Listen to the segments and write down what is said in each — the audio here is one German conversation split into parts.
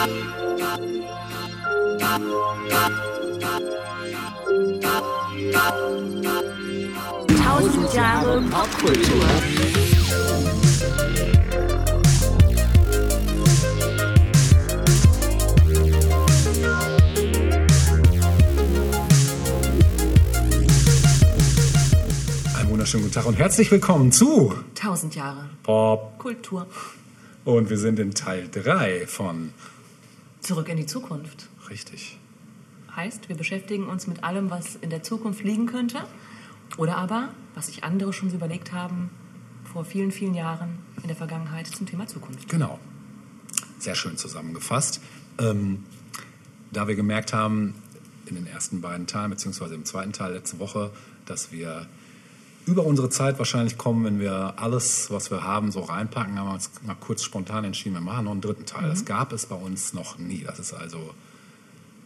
Tausend Jahre Popkultur. Wunderschönen guten Tag und herzlich willkommen zu Tausend Jahre Pop. Kultur. Und wir sind in Teil 3 von Zurück in die Zukunft. Richtig. Heißt, wir beschäftigen uns mit allem, was in der Zukunft liegen könnte. Oder aber, was sich andere schon so überlegt haben, vor vielen, vielen Jahren in der Vergangenheit zum Thema Zukunft. Genau. Sehr schön zusammengefasst. Ähm, da wir gemerkt haben, in den ersten beiden Teilen, beziehungsweise im zweiten Teil letzte Woche, dass wir über unsere Zeit wahrscheinlich kommen, wenn wir alles, was wir haben, so reinpacken, haben wir uns mal kurz spontan entschieden, wir machen noch einen dritten Teil. Das gab es bei uns noch nie. Das ist also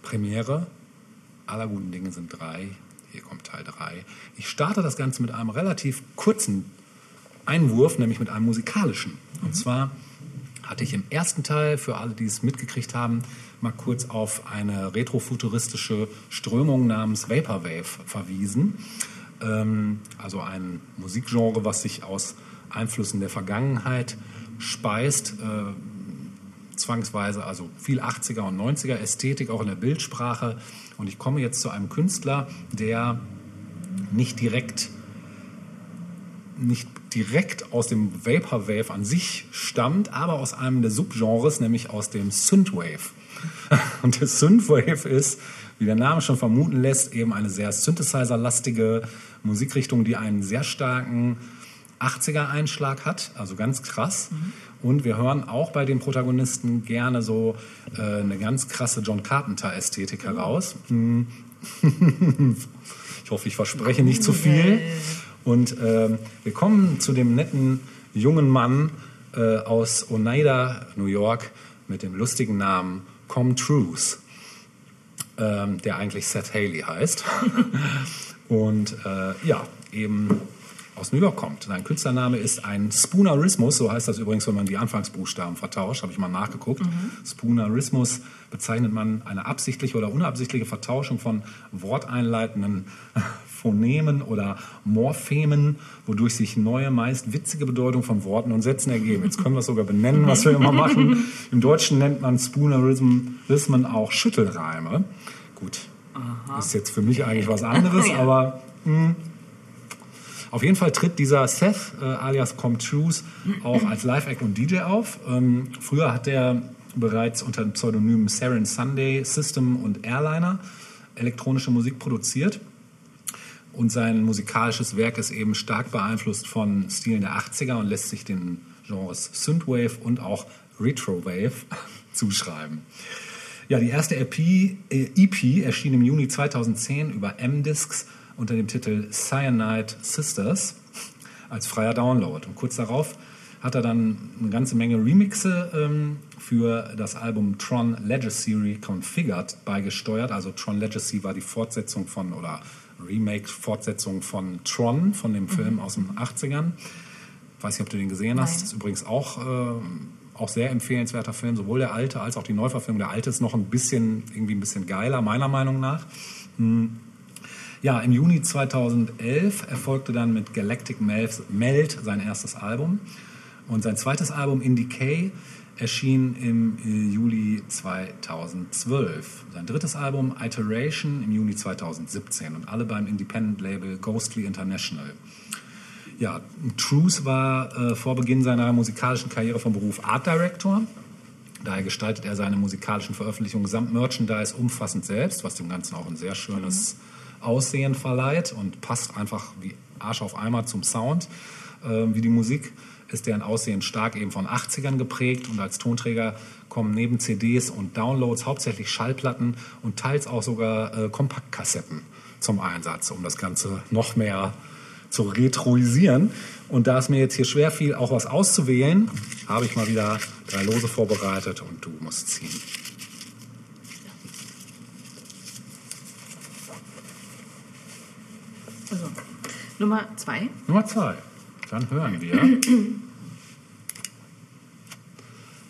Premiere. Aller guten Dinge sind drei. Hier kommt Teil drei. Ich starte das Ganze mit einem relativ kurzen Einwurf, nämlich mit einem musikalischen. Und zwar hatte ich im ersten Teil, für alle, die es mitgekriegt haben, mal kurz auf eine retrofuturistische Strömung namens Vaporwave verwiesen. Ähm, also ein Musikgenre, was sich aus Einflüssen der Vergangenheit speist, äh, zwangsweise, also viel 80er und 90er Ästhetik, auch in der Bildsprache. Und ich komme jetzt zu einem Künstler, der nicht direkt nicht direkt aus dem Vaporwave an sich stammt, aber aus einem der Subgenres, nämlich aus dem Synthwave. Und der Synthwave ist, wie der Name schon vermuten lässt, eben eine sehr Synthesizer-lastige Musikrichtung, die einen sehr starken 80er-Einschlag hat, also ganz krass. Und wir hören auch bei den Protagonisten gerne so äh, eine ganz krasse John Carpenter-Ästhetik heraus. Hm. ich hoffe, ich verspreche nicht zu viel. Und ähm, wir kommen zu dem netten jungen Mann äh, aus Oneida, New York, mit dem lustigen Namen Com Truth, ähm, der eigentlich Seth Haley heißt. Und äh, ja, eben aus New York kommt. Sein Künstlername ist ein Spoonerismus, so heißt das übrigens, wenn man die Anfangsbuchstaben vertauscht, habe ich mal nachgeguckt. Spoonerismus bezeichnet man eine absichtliche oder unabsichtliche Vertauschung von worteinleitenden Phonemen oder Morphemen, wodurch sich neue, meist witzige Bedeutungen von Worten und Sätzen ergeben. Jetzt können wir es sogar benennen, was wir immer machen. Im Deutschen nennt man Spoonerismen auch Schüttelreime. Gut, ist jetzt für mich eigentlich was anderes, Ja. aber mh, auf jeden Fall tritt dieser Seth äh, alias Com Truth auch als Live-Act und DJ auf. Ähm, früher hat er bereits unter dem Pseudonym Saren Sunday System und Airliner elektronische Musik produziert. Und sein musikalisches Werk ist eben stark beeinflusst von Stilen der 80er und lässt sich den Genres Synthwave und auch Retrowave zuschreiben. Ja, die erste EP, äh, EP erschien im Juni 2010 über M-Discs unter dem Titel Cyanide Sisters als freier Download. Und kurz darauf hat er dann eine ganze Menge Remixe ähm, für das Album Tron Legacy Configured beigesteuert. Also Tron Legacy war die Fortsetzung von oder Remake-Fortsetzung von Tron, von dem Film aus den 80ern. Weiß nicht, ob du den gesehen hast. Nein. Ist übrigens auch, äh, auch sehr empfehlenswerter Film, sowohl der alte als auch die Neuverfilmung. Der alte ist noch ein bisschen, irgendwie ein bisschen geiler, meiner Meinung nach. Hm. Ja, im Juni 2011 erfolgte dann mit Galactic Mel- Melt sein erstes Album. Und sein zweites Album In Decay erschien im äh, Juli 2012. Sein drittes Album Iteration im Juni 2017 und alle beim Independent-Label Ghostly International. Ja, Truth war äh, vor Beginn seiner musikalischen Karriere vom Beruf Art Director. Daher gestaltet er seine musikalischen Veröffentlichungen samt Merchandise umfassend selbst, was dem Ganzen auch ein sehr schönes Aussehen verleiht und passt einfach wie Arsch auf Eimer zum Sound. Ähm, wie die Musik ist deren Aussehen stark eben von 80ern geprägt und als Tonträger kommen neben CDs und Downloads hauptsächlich Schallplatten und teils auch sogar äh, Kompaktkassetten zum Einsatz, um das Ganze noch mehr zu retroisieren. Und da es mir jetzt hier schwer fiel, auch was auszuwählen, habe ich mal wieder drei Lose vorbereitet und du musst ziehen. Also, Nummer zwei. Nummer zwei. Dann hören wir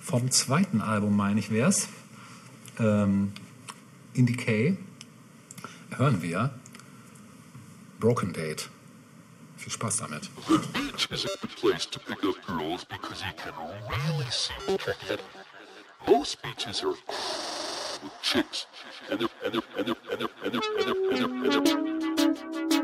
vom zweiten Album, meine ich, wär's. ähm, in Decay hören wir Broken Date. Viel Spaß damit. Most beaches place to pick up girls because you can really see they're and are are.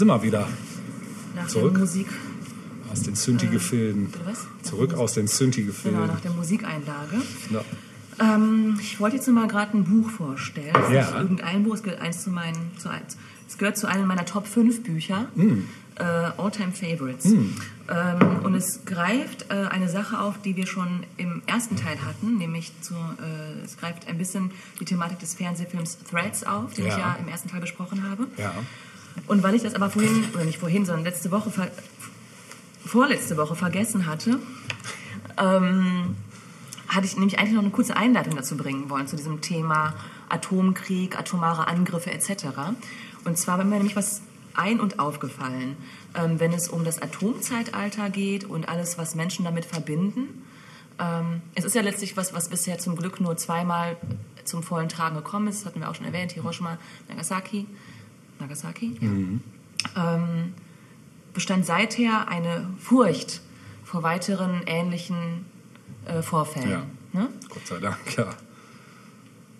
Sind wir wieder. Nach Zurück. der Musik. Aus den Synthi-Gefilden. was? Zurück aus den Genau, Synthi-Gefilden. nach der Musikeinlage. Ja. Ähm, ich wollte jetzt mal gerade ein Buch vorstellen. Das ist Ja. nicht irgendein Buch, es gehört, eins zu meinen, zu. Es gehört zu einem meiner Top 5 Bücher. Hm. Äh, All-Time Favorites. Ähm, und es greift äh, eine Sache auf, die wir schon im ersten Teil hatten, nämlich zu, äh, es greift ein bisschen die Thematik des Fernsehfilms Threads auf, den Ja. ich ja im ersten Teil besprochen habe. ja. Und weil ich das aber vorhin, oder nicht vorhin, sondern letzte Woche, vorletzte Woche vergessen hatte, ähm, hatte ich nämlich eigentlich noch eine kurze Einleitung dazu bringen wollen, zu diesem Thema Atomkrieg, atomare Angriffe etc. Und zwar war mir nämlich was ein- und aufgefallen, ähm, wenn es um das Atomzeitalter geht und alles, was Menschen damit verbinden. Ähm, es ist ja letztlich was, was bisher zum Glück nur zweimal zum vollen Tragen gekommen ist. Das hatten wir auch schon erwähnt, Hiroshima, Nagasaki. Nagasaki, ja. Ähm, bestand seither eine Furcht vor weiteren ähnlichen äh, Vorfällen. Ja. Ne? Gott sei Dank, ja.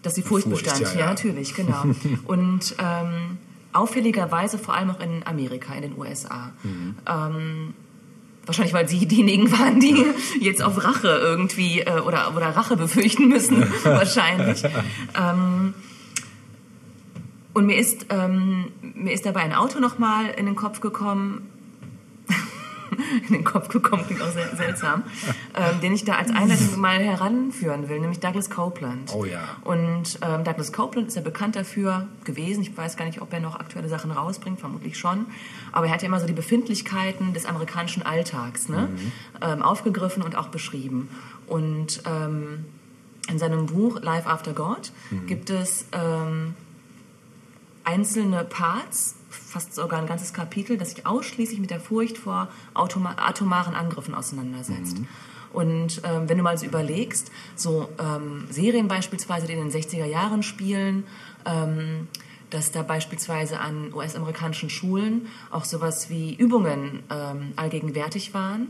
Dass die Furcht, Furcht, bestand, ja, ja, ja. natürlich, genau. Und ähm, auffälligerweise vor allem auch in Amerika, in den USA. Mhm. Ähm, wahrscheinlich, weil sie diejenigen waren, die jetzt auf Rache irgendwie äh, oder, oder Rache befürchten müssen, wahrscheinlich. Ähm, und mir ist, ähm, mir ist dabei ein Auto nochmal in den Kopf gekommen, in den Kopf gekommen, klingt auch sehr seltsam, ähm, den ich da als Einleitung mal heranführen will, nämlich Douglas Copeland. Oh ja. Und ähm, Douglas Copeland ist ja bekannt dafür gewesen, ich weiß gar nicht, ob er noch aktuelle Sachen rausbringt, vermutlich schon, aber er hat ja immer so die Befindlichkeiten des amerikanischen Alltags ne? ähm, aufgegriffen und auch beschrieben. Und ähm, in seinem Buch Life After God gibt es ähm, einzelne Parts, fast sogar ein ganzes Kapitel, das sich ausschließlich mit der Furcht vor automa atomaren Angriffen auseinandersetzt. Und ähm, wenn du mal so überlegst, so ähm, Serien beispielsweise, die in den 60er Jahren spielen, ähm, dass da beispielsweise an US-amerikanischen Schulen auch sowas wie Übungen ähm, allgegenwärtig waren,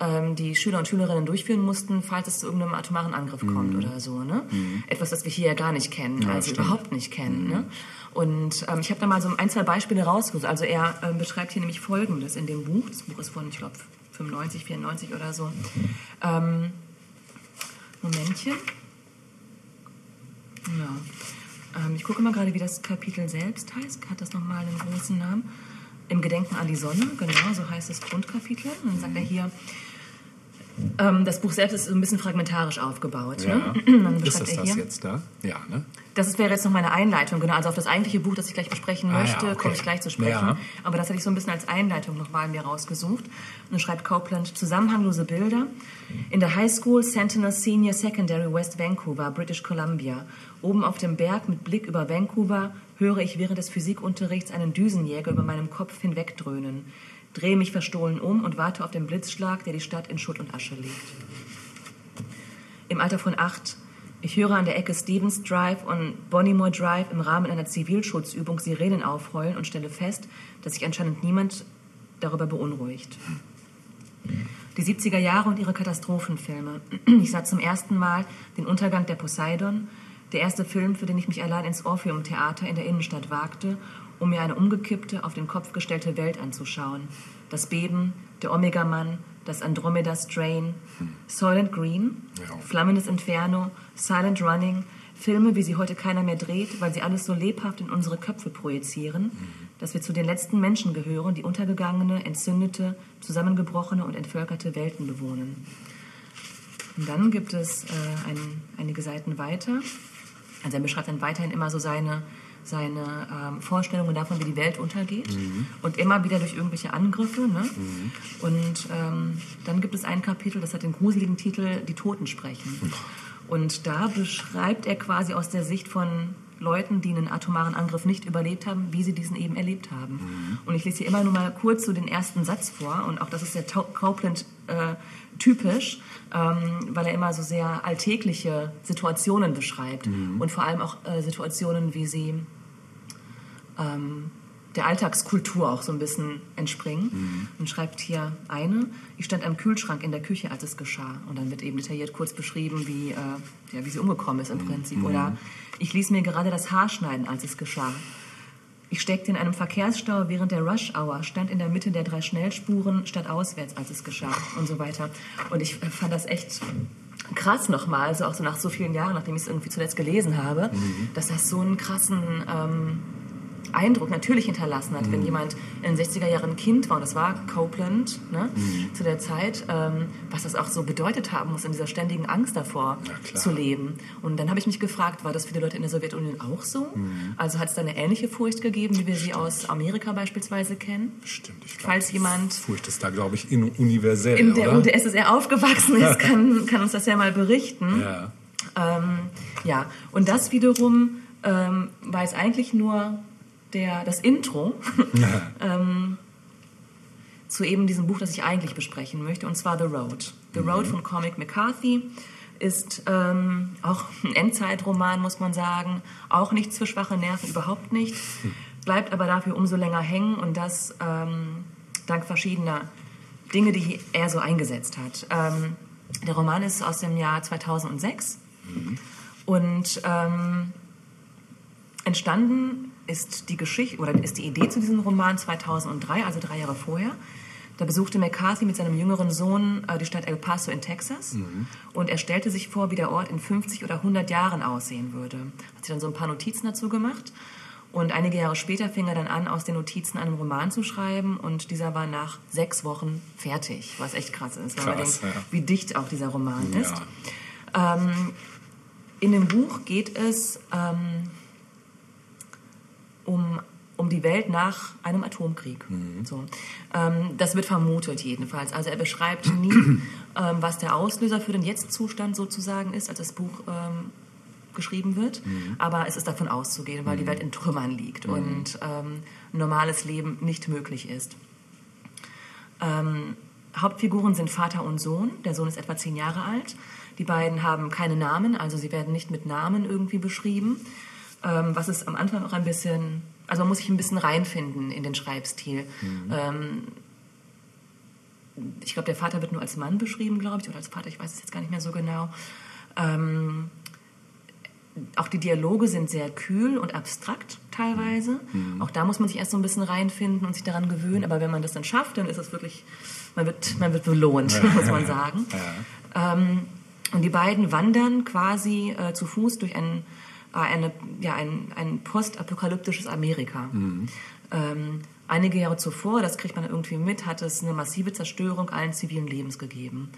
ähm, die Schüler und Schülerinnen durchführen mussten, falls es zu irgendeinem atomaren Angriff kommt oder so. Ne? Etwas, das wir hier ja gar nicht kennen, Ja, also stimmt. überhaupt nicht kennen. Ne? Und ähm, ich habe da mal so ein, zwei Beispiele rausgesucht. Also er ähm, beschreibt hier nämlich Folgendes in dem Buch. Das Buch ist von, ich glaube, 95, 94 oder so. Ähm, Momentchen. Ja. Ähm, ich gucke mal gerade, wie das Kapitel selbst heißt. Hat das nochmal einen großen Namen? Im Gedenken an die Sonne, genau, so heißt das Grundkapitel. Und dann sagt er hier, ähm, das Buch selbst ist so ein bisschen fragmentarisch aufgebaut. ja. Ne? Ist das das hier. jetzt da? Ja, ne? Das wäre jetzt noch meine Einleitung, genau. Also auf das eigentliche Buch, das ich gleich besprechen Ah, ja, möchte, okay. komme ich gleich zu sprechen. Ja. Aber das hatte ich so ein bisschen als Einleitung nochmal mir rausgesucht. Und dann schreibt Copeland zusammenhanglose Bilder. In der High School Sentinel Senior Secondary West Vancouver, British Columbia. Oben auf dem Berg mit Blick über Vancouver höre ich während des Physikunterrichts einen Düsenjäger über meinem Kopf hinwegdröhnen. Drehe mich verstohlen um und warte auf den Blitzschlag, der die Stadt in Schutt und Asche legt im Alter von acht. Ich höre an der Ecke Stevens Drive und Bonnymore Drive im Rahmen einer Zivilschutzübung Sirenen aufheulen und stelle fest, dass sich anscheinend niemand darüber beunruhigt. Die 70er Jahre und ihre Katastrophenfilme. Ich sah zum ersten Mal den Untergang der Poseidon, der erste Film, für den ich mich allein ins Orpheum-Theater in der Innenstadt wagte, um mir eine umgekippte, auf den Kopf gestellte Welt anzuschauen. Das Beben, der Omega-Mann, das Andromeda-Strain, Soylent Green, Ja. Flammendes Inferno, Silent Running, Filme, wie sie heute keiner mehr dreht, weil sie alles so lebhaft in unsere Köpfe projizieren, dass wir zu den letzten Menschen gehören, die untergegangene, entzündete, zusammengebrochene und entvölkerte Welten bewohnen. Und dann gibt es äh, ein, einige Seiten weiter. Also er beschreibt dann weiterhin immer so seine, seine ähm, Vorstellungen davon, wie die Welt untergeht. Und immer wieder durch irgendwelche Angriffe. Ne? Und ähm, dann gibt es ein Kapitel, das hat den gruseligen Titel Die Toten sprechen. Und da beschreibt er quasi aus der Sicht von Leuten, die einen atomaren Angriff nicht überlebt haben, wie sie diesen eben erlebt haben. Und ich lese hier immer nur mal kurz so den ersten Satz vor. Und auch das ist sehr Copeland äh, typisch, ähm, weil er immer so sehr alltägliche Situationen beschreibt. Und vor allem auch äh, Situationen, wie sie ähm, der Alltagskultur auch so ein bisschen entspringen. Und schreibt hier eine, ich stand am Kühlschrank in der Küche, als es geschah. Und dann wird eben detailliert kurz beschrieben, wie, äh, ja, wie sie umgekommen ist im Prinzip. Oder ich ließ mir gerade das Haar schneiden, als es geschah. ich steckte in einem Verkehrsstau während der Rush Hour, stand in der Mitte der drei Schnellspuren statt auswärts, als es geschah und so weiter. Und ich äh, fand das echt krass nochmal, also auch so nach so vielen Jahren, nachdem ich es irgendwie zuletzt gelesen habe, dass das so einen krassen ähm, Eindruck natürlich hinterlassen hat, wenn jemand in den 60er Jahren Kind war, und das war Copeland ne, zu der Zeit, ähm, was das auch so bedeutet haben muss, in dieser ständigen Angst davor zu leben. Und dann habe ich mich gefragt, war das für die Leute in der Sowjetunion auch so? Also hat es da eine ähnliche Furcht gegeben, wie wir sie aus Amerika beispielsweise kennen? Stimmt, ich glaube, Falls jemand Furcht ist da, glaube ich, in, universell, in der oder? UdSSR aufgewachsen ist, kann, kann uns das ja mal berichten. Ja. Ähm, ja, und das wiederum ähm, war jetzt eigentlich nur der, das Intro ähm, zu eben diesem Buch, das ich eigentlich besprechen möchte, und zwar The Road. The Road von Cormac McCarthy ist ähm, auch ein Endzeitroman, muss man sagen. Auch nichts für schwache Nerven, überhaupt nicht. Bleibt aber dafür umso länger hängen und das ähm, dank verschiedener Dinge, die er so eingesetzt hat. Ähm, der Roman ist aus dem Jahr 2006 und ähm, entstanden ist die Geschichte oder ist die Idee zu diesem Roman 2003, also drei Jahre vorher. Da besuchte McCarthy mit seinem jüngeren Sohn äh, die Stadt El Paso in Texas und er stellte sich vor, wie der Ort in 50 oder 100 Jahren aussehen würde. Hat sich dann so ein paar Notizen dazu gemacht und einige Jahre später fing er dann an, aus den Notizen einen Roman zu schreiben und dieser war nach sechs Wochen fertig, was echt krass ist, wenn man Krass, denkt, ja. wie dicht auch dieser Roman ist. Ja. Ähm, in dem Buch geht es ähm, um, um die Welt nach einem Atomkrieg. So. Ähm, das wird vermutet jedenfalls. Also er beschreibt nie, ähm, was der Auslöser für den Jetzt-Zustand sozusagen ist, als das Buch ähm, geschrieben wird. Aber es ist davon auszugehen, weil die Welt in Trümmern liegt und ähm, normales Leben nicht möglich ist. Ähm, Hauptfiguren sind Vater und Sohn. Der Sohn ist etwa zehn Jahre alt. Die beiden haben keine Namen, also sie werden nicht mit Namen irgendwie beschrieben. Ähm, was ist am Anfang auch ein bisschen, also man muss sich ein bisschen reinfinden in den Schreibstil. Ähm, ich glaube, der Vater wird nur als Mann beschrieben, glaube ich, oder als Vater, ich weiß es jetzt gar nicht mehr so genau. Ähm, auch die Dialoge sind sehr kühl und abstrakt teilweise. Auch da muss man sich erst so ein bisschen reinfinden und sich daran gewöhnen. Aber wenn man das dann schafft, dann ist es wirklich, man wird, man wird belohnt, muss man sagen. Ähm, und die beiden wandern quasi äh, zu Fuß durch ein, äh, eine, ja, ein, ein postapokalyptisches Amerika. Ähm, einige Jahre zuvor, das kriegt man irgendwie mit, hat es eine massive Zerstörung allen zivilen Lebens gegeben.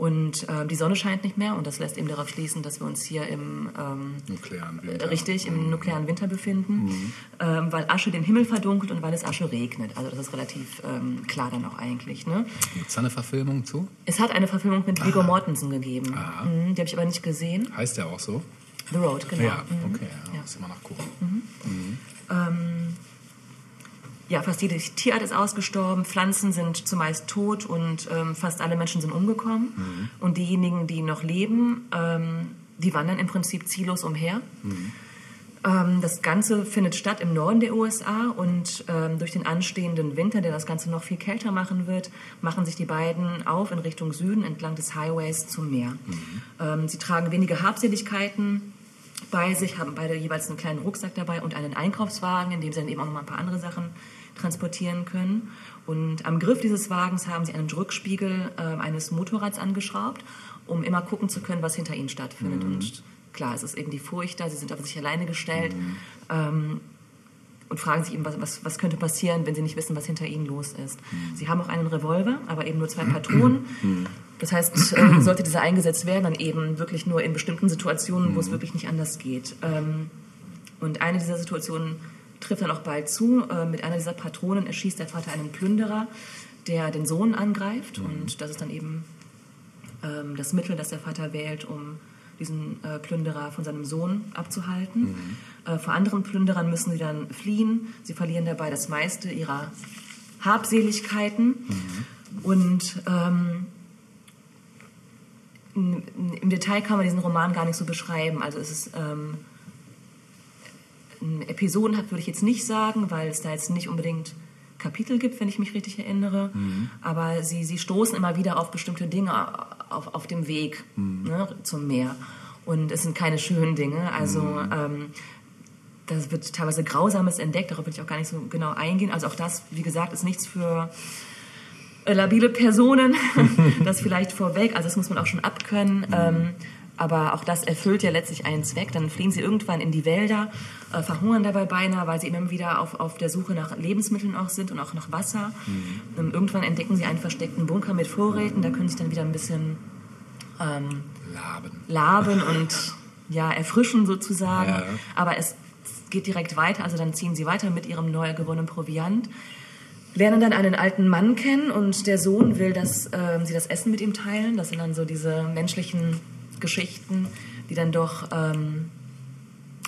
Und äh, die Sonne scheint nicht mehr und das lässt eben darauf schließen, dass wir uns hier im ähm, Nuklearen Winter. richtig im nuklearen Winter befinden, ähm, weil Asche den Himmel verdunkelt und weil es Asche regnet. Also das ist relativ ähm, klar dann auch eigentlich. Ne? Gibt es da eine Verfilmung zu? Es hat eine Verfilmung mit Viggo Mortensen gegeben. Mhm, die habe ich aber nicht gesehen. Heißt der auch so? The Road, genau. Ja, Mhm. okay, ja, Ja. muss ich mal nachgucken. Ähm, ja, fast jede Tierart ist ausgestorben, Pflanzen sind zumeist tot und ähm, fast alle Menschen sind umgekommen. Und diejenigen, die noch leben, ähm, die wandern im Prinzip ziellos umher. Ähm, das Ganze findet statt im Norden der USA und ähm, durch den anstehenden Winter, der das Ganze noch viel kälter machen wird, machen sich die beiden auf in Richtung Süden entlang des Highways zum Meer. Ähm, sie tragen wenige Habseligkeiten bei sich, haben beide jeweils einen kleinen Rucksack dabei und einen Einkaufswagen, in dem sie dann eben auch noch mal ein paar andere Sachen transportieren können. Und am Griff dieses Wagens haben sie einen Rückspiegel äh, eines Motorrads angeschraubt, um immer gucken zu können, was hinter ihnen stattfindet. Und klar, es ist eben die Furcht da, sie sind auf sich alleine gestellt ähm, und fragen sich eben, was, was, was könnte passieren, wenn sie nicht wissen, was hinter ihnen los ist. Sie haben auch einen Revolver, aber eben nur zwei Patronen. Das heißt, äh, sollte dieser eingesetzt werden, dann eben wirklich nur in bestimmten Situationen, wo es wirklich nicht anders geht. Ähm, und eine dieser Situationen trifft dann auch bald zu. Äh, mit einer dieser Patronen erschießt der Vater einen Plünderer, der den Sohn angreift. Und das ist dann eben ähm, das Mittel, das der Vater wählt, um diesen äh, Plünderer von seinem Sohn abzuhalten. Äh, vor anderen Plünderern müssen sie dann fliehen. Sie verlieren dabei das meiste ihrer Habseligkeiten. Und ähm, im Detail kann man diesen Roman gar nicht so beschreiben. Also es ist ähm, ein Episodenhaft würde ich jetzt nicht sagen, weil es da jetzt nicht unbedingt Kapitel gibt, wenn ich mich richtig erinnere. Aber sie, sie stoßen immer wieder auf bestimmte Dinge auf, auf dem Weg ne, zum Meer. Und es sind keine schönen Dinge. Also ähm, da wird teilweise Grausames entdeckt, darauf will ich auch gar nicht so genau eingehen. Also auch das, wie gesagt, ist nichts für äh, labile Personen, das vielleicht vorweg, also das muss man auch schon abkönnen. Ähm, aber auch das erfüllt ja letztlich einen Zweck. Dann fliehen sie irgendwann in die Wälder, äh, verhungern dabei beinahe, weil sie immer wieder auf, auf der Suche nach Lebensmitteln auch sind und auch nach Wasser. Ähm, irgendwann entdecken sie einen versteckten Bunker mit Vorräten, da können sie dann wieder ein bisschen ähm, Laben. laben und ja, erfrischen sozusagen. Ja. Aber es geht direkt weiter, also dann ziehen sie weiter mit ihrem neu gewonnenen Proviant, lernen dann einen alten Mann kennen und der Sohn will, dass ähm, sie das Essen mit ihm teilen. Das sind dann so diese menschlichen Geschichten, die dann doch ähm,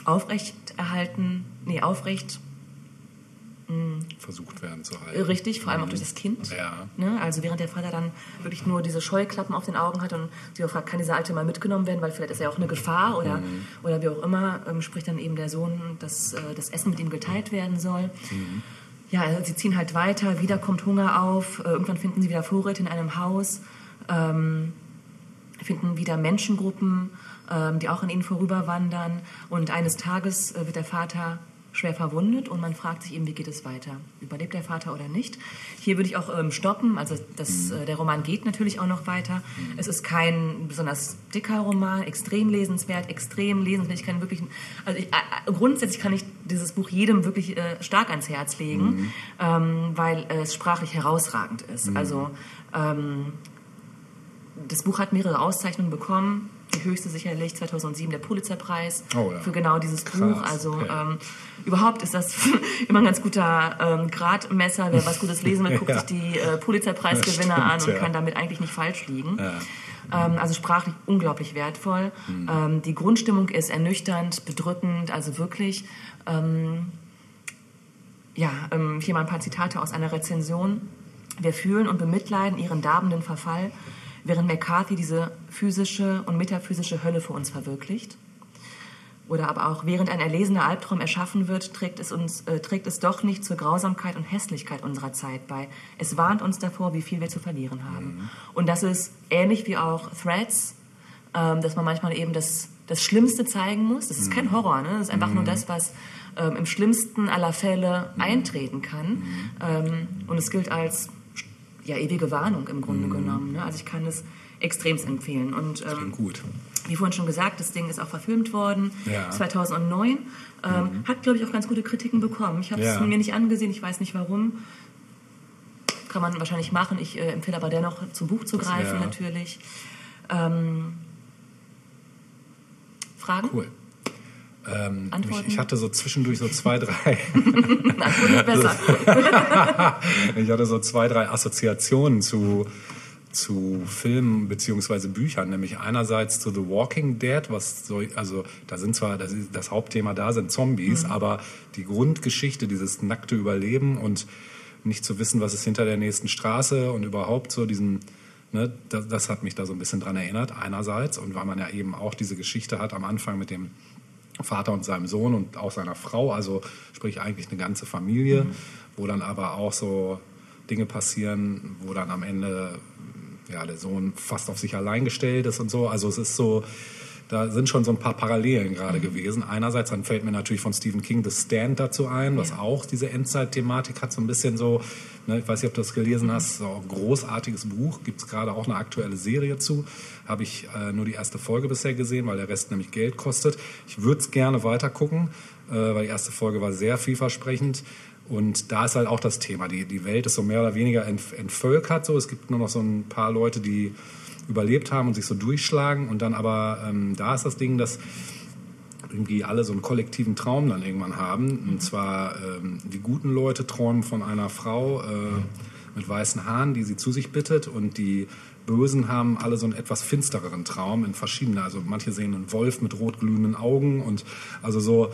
aufrecht erhalten, nee, aufrecht versucht werden zu halten. Richtig, vor allem auch durch das Kind. Ja. Ne? Also während der Vater dann wirklich nur diese Scheuklappen auf den Augen hat und sie auch fragt, kann dieser Alte mal mitgenommen werden, weil vielleicht ist er auch eine Gefahr oder, oder wie auch immer, ähm, spricht dann eben der Sohn, dass äh, das Essen mit ihm geteilt werden soll. Ja, also sie ziehen halt weiter, wieder kommt Hunger auf, äh, irgendwann finden sie wieder Vorräte in einem Haus, ähm, finden wieder Menschengruppen, ähm, die auch an ihnen vorüberwandern. Und eines Tages äh, wird der Vater schwer verwundet und man fragt sich eben, wie geht es weiter? Überlebt der Vater oder nicht? Hier würde ich auch ähm, stoppen. Also das, äh, der Roman geht natürlich auch noch weiter. Es ist kein besonders dicker Roman, extrem lesenswert, extrem lesenswert. Ich kann wirklich, also ich, äh, grundsätzlich kann ich dieses Buch jedem wirklich äh, stark ans Herz legen, ähm, weil es sprachlich herausragend ist. Also ähm, das Buch hat mehrere Auszeichnungen bekommen. Die höchste sicherlich 2007 der Pulitzerpreis Oh ja. für genau dieses Krass, Buch. Also okay. ähm, überhaupt ist das immer ein ganz guter ähm, Gradmesser. Wer was Gutes lesen will, guckt Ja. sich die äh, Pulitzerpreisgewinner an und ja. kann damit eigentlich nicht falsch liegen. Ähm, also sprachlich unglaublich wertvoll. Mhm. Die Grundstimmung ist ernüchternd, bedrückend, also wirklich. Ähm, ja, ähm, hier mal ein paar Zitate aus einer Rezension. Wir fühlen und bemitleiden ihren darbenden Verfall, während McCarthy diese physische und metaphysische Hölle für uns verwirklicht. Oder aber auch, während ein erlesener Albtraum erschaffen wird, trägt es, uns, äh, trägt es doch nicht zur Grausamkeit und Hässlichkeit unserer Zeit bei. Es warnt uns davor, wie viel wir zu verlieren haben. Und das ist ähnlich wie auch Threads, ähm, dass man manchmal eben das, das Schlimmste zeigen muss. Das ist kein Horror, ne? das ist einfach nur das, was ähm, im schlimmsten aller Fälle eintreten kann. Ähm, und es gilt als ja, ewige Warnung im Grunde genommen. Ne? Also ich kann es extremst empfehlen. Und ähm, gut. wie vorhin schon gesagt, das Ding ist auch verfilmt worden, Ja. 2009. Ähm, Hat, glaube ich, auch ganz gute Kritiken bekommen. Ich habe es Ja. mir nicht angesehen, ich weiß nicht warum. Kann man wahrscheinlich machen. Ich äh, empfehle aber dennoch, zum Buch zu greifen, Ja. natürlich. Ähm, Fragen? Cool. Ähm, Antworten? ich, ich hatte so zwischendurch so zwei, drei, Antwort ist besser. ich hatte so zwei, drei Assoziationen zu, zu Filmen beziehungsweise Büchern, nämlich einerseits zu The Walking Dead, was so, also da sind zwar, das, das Hauptthema da sind Zombies, aber die Grundgeschichte, dieses nackte Überleben und nicht zu wissen, was ist hinter der nächsten Straße und überhaupt so diesen, ne, das, das hat mich da so ein bisschen dran erinnert, einerseits und weil man ja eben auch diese Geschichte hat am Anfang mit dem Vater und seinem Sohn und auch seiner Frau, also sprich eigentlich eine ganze Familie, wo dann aber auch so Dinge passieren, wo dann am Ende ja, der Sohn fast auf sich allein gestellt ist und so. Also es ist so, da sind schon so ein paar Parallelen gerade gewesen. Einerseits, dann fällt mir natürlich von Stephen King The Stand dazu ein, was Ja. auch diese Endzeit-Thematik hat, so ein bisschen so, ne, ich weiß nicht, ob du das gelesen hast, so ein großartiges Buch, gibt es gerade auch eine aktuelle Serie zu. Habe ich äh, nur die erste Folge bisher gesehen, weil der Rest nämlich Geld kostet. Ich würde es gerne weiter gucken, äh, weil die erste Folge war sehr vielversprechend. Und da ist halt auch das Thema. Die, die Welt ist so mehr oder weniger ent, entvölkert. So. Es gibt nur noch so ein paar Leute, die überlebt haben und sich so durchschlagen. Und dann aber, ähm, da ist das Ding, dass irgendwie alle so einen kollektiven Traum dann irgendwann haben. Und zwar ähm, die guten Leute träumen von einer Frau äh, mit weißen Haaren, die sie zu sich bittet. Und die Bösen haben alle so einen etwas finstereren Traum in verschiedene. Also manche sehen einen Wolf mit rotglühenden Augen und also so.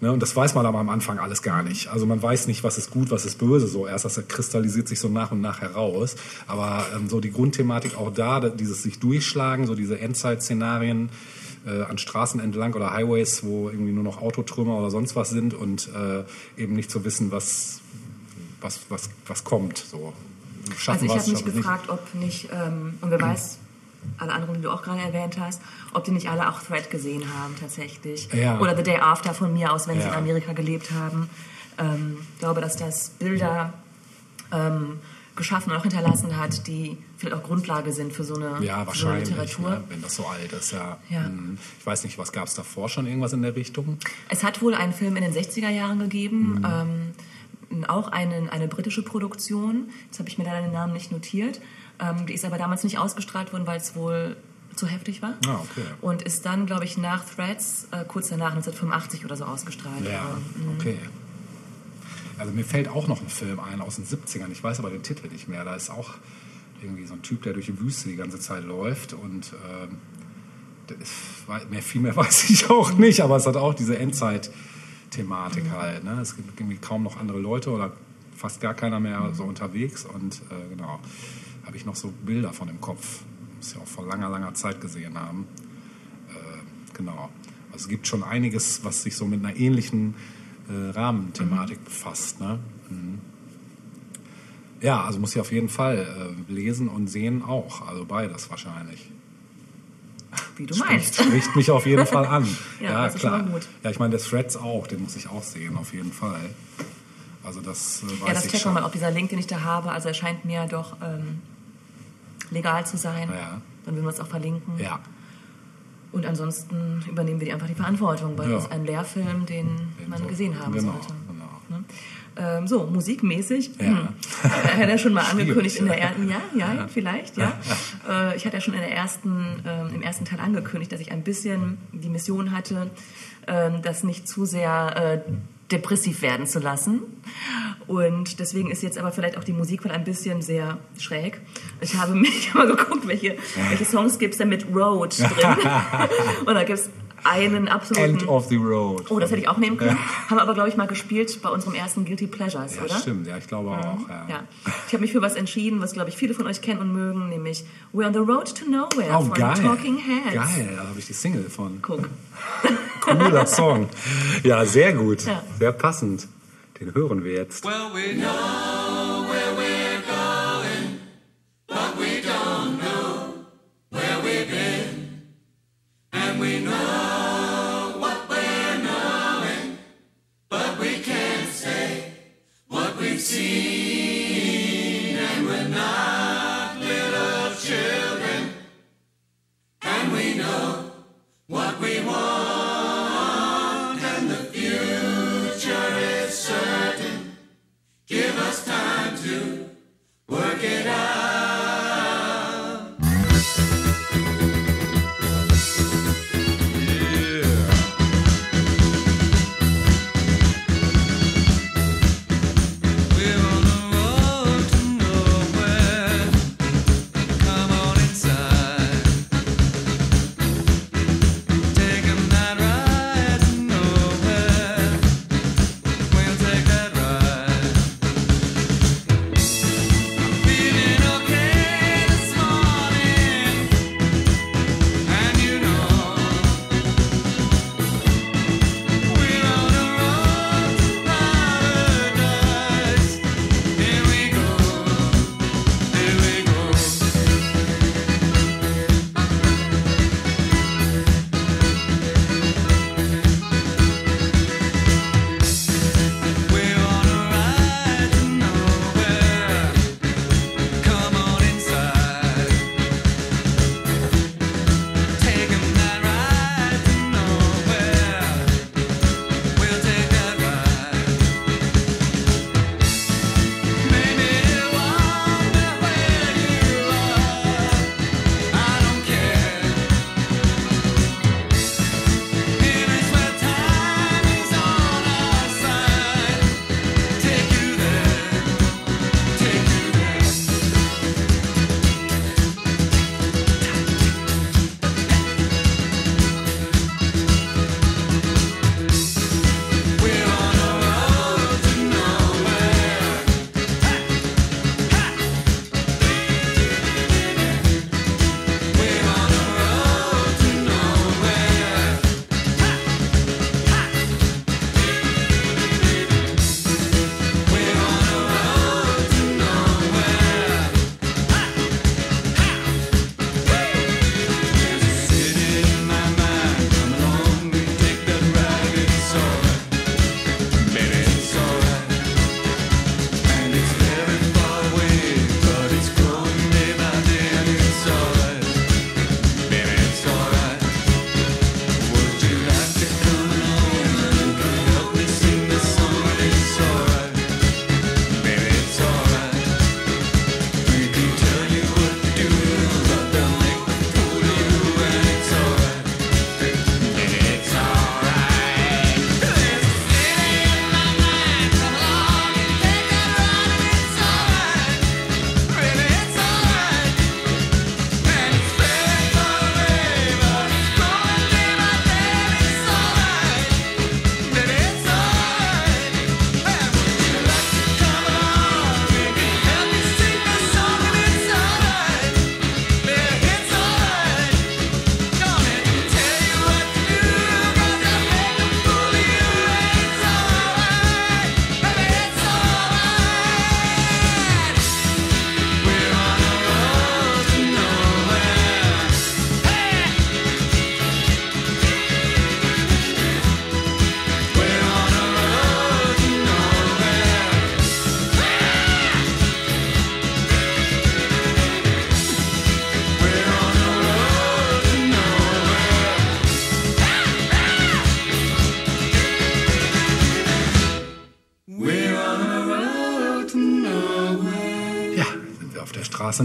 Ne, und das weiß man aber am Anfang alles gar nicht. Also man weiß nicht, was ist gut, was ist böse. So erst das kristallisiert sich so nach und nach heraus. Aber ähm, so die Grundthematik auch da, dieses sich durchschlagen, so diese Endzeit-Szenarien äh, an Straßen entlang oder Highways, wo irgendwie nur noch Autotrümmer oder sonst was sind und äh, eben nicht zu wissen, was was was was kommt. So Also schaffen ich wir habe mich gefragt, ob nicht, ähm, und wer weiß, alle anderen, die du auch gerade erwähnt hast, ob die nicht alle auch Thread gesehen haben tatsächlich. Ja. Oder The Day After von mir aus, wenn sie Ja. in Amerika gelebt haben. Ähm, ich glaube, dass das Bilder ähm, geschaffen und auch hinterlassen hat, die vielleicht auch Grundlage sind für so eine, Ja, für so eine Literatur. ne, wenn das so alt ist, ja. Ja. Hm. Ich weiß nicht, was gab es davor schon irgendwas in der Richtung? Es hat wohl einen Film in den 60er Jahren gegeben, Mhm. ähm, auch eine, eine britische Produktion. Jetzt habe ich mir leider den Namen nicht notiert. Ähm, die ist aber damals nicht ausgestrahlt worden, weil es wohl zu heftig war. Ah, okay. Und ist dann, glaube ich, nach Threads, äh, kurz danach, 1985 oder so, ausgestrahlt Ja, worden. okay. Also mir fällt auch noch ein Film ein aus den 70ern, ich weiß aber den Titel nicht mehr. Da ist auch irgendwie so ein Typ, der durch die Wüste die ganze Zeit läuft und ähm, das mehr, viel mehr weiß ich auch nicht, aber es hat auch diese Endzeit-Thematik Mhm. halt. Ne? Es gibt irgendwie kaum noch andere Leute oder fast gar keiner mehr so unterwegs und äh, genau, habe ich noch so Bilder von im Kopf. Muss ja auch vor langer, langer Zeit gesehen haben. Äh, genau. Also es gibt schon einiges, was sich so mit einer ähnlichen äh, Rahmenthematik befasst. Ne? Mhm. Ja, also muss ich auf jeden Fall äh, lesen und sehen auch. Also beides wahrscheinlich. Wie du Spricht, meinst. spricht mich auf jeden Fall an. Ja, schon klar. Ja, ich meine, der Threads auch, den muss ich auch sehen, auf jeden Fall. Also das äh, weiß Ja, das ich checken schon. wir mal, ob dieser Link, den ich da habe, also er scheint mir doch ähm, legal zu sein. Ja. Dann würden wir es auch verlinken. Ja, Und ansonsten übernehmen wir die einfach die Verantwortung, weil Ja. das ist ein Lehrfilm, den Den man so- gesehen haben genau, sollte. genau. Ne? Ähm, so, musikmäßig. Ja. Hm. Hat er schon mal angekündigt in der ersten, ja, ja, vielleicht, ja. Äh, ich hatte ja schon in der ersten, ähm, im ersten Teil angekündigt, dass ich ein bisschen die Mission hatte, ähm, das nicht zu sehr äh, depressiv werden zu lassen. Und deswegen ist jetzt aber vielleicht auch die Musikwahl ein bisschen sehr schräg. Ich habe mich mal geguckt, welche, welche Songs gibt es denn mit Road drin. Und da gibt es einen absoluten... End of the Road. Oh, das hätte ich auch nehmen können. Haben wir aber, glaube ich, mal gespielt bei unserem ersten Guilty Pleasures, ja, oder? stimmt, ja, ich glaube auch. Ja. Ja. Ich habe mich für was entschieden, was, glaube ich, viele von euch kennen und mögen, nämlich We're on the Road to Nowhere Oh, von geil. Talking Heads. Geil, da habe ich die Single von. Guck. Cooler Song. Ja, sehr gut. Ja. Sehr passend. Den hören wir jetzt. Well, we know where we're going, but we don't know where we've been. And we know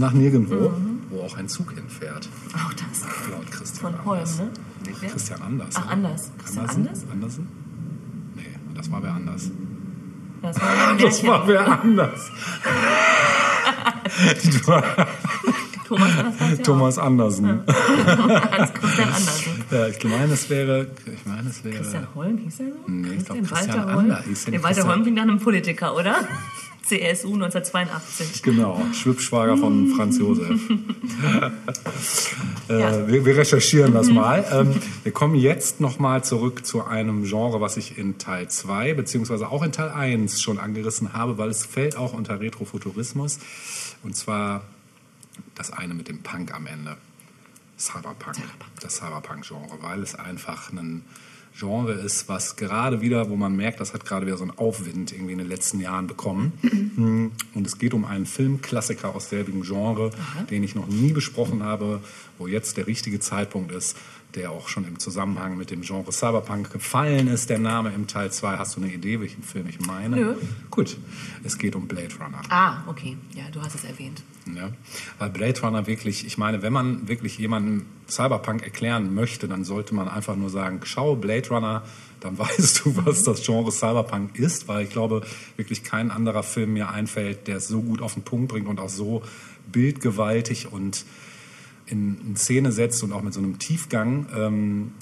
der Straße nach nirgendwo, wo auch ein Zug hinfährt. Auch das. Laut Christian Von Holm, Anders. ne? Wer? Christian Anders. Ach? Anders. Christian? Anders? Andersen? Nee, das war wer anders. Das war, Das war wer anders. Thomas Anders ja Thomas Andersen. Hans Christian Andersen. Ja, ich meine, es wäre. Ich meine, es wäre. Christian Holm hieß er so? Nee, ich glaub, Christian Walter Holm? Ander hieß der Nee, nicht Walter Christian- Holm klingt nach einem Politiker, oder? CSU 1982. Genau, Schwibschwager von Franz Josef. äh, Ja. wir, wir recherchieren das mal. Ähm, wir kommen jetzt nochmal zurück zu einem Genre, was ich in Teil 2 beziehungsweise auch in Teil 1 schon angerissen habe, weil es fällt auch unter Retrofuturismus. Und zwar das eine mit dem Punk am Ende. Cyberpunk. Das Cyberpunk-Genre, weil es einfach ein Genre ist, was gerade wieder, wo man merkt, das hat gerade wieder so einen Aufwind irgendwie in den letzten Jahren bekommen. Mhm. Und es geht um einen Filmklassiker aus selbigen Genre, den ich noch nie besprochen habe, wo jetzt der richtige Zeitpunkt ist, der auch schon im Zusammenhang mit dem Genre Cyberpunk gefallen ist. Der Name im Teil 2. Hast du eine Idee, welchen Film ich meine? Nö. Gut, es geht um Blade Runner. Ah, okay. Ja, du hast es erwähnt. Ja, weil Blade Runner wirklich, ich meine, wenn man wirklich jemandem Cyberpunk erklären möchte, dann sollte man einfach nur sagen, schau Blade Runner, dann weißt du, was das Genre Cyberpunk ist, weil ich glaube, wirklich kein anderer Film mir einfällt, der es so gut auf den Punkt bringt und auch so bildgewaltig und in, Szene setzt und auch mit so einem Tiefgang, ähm,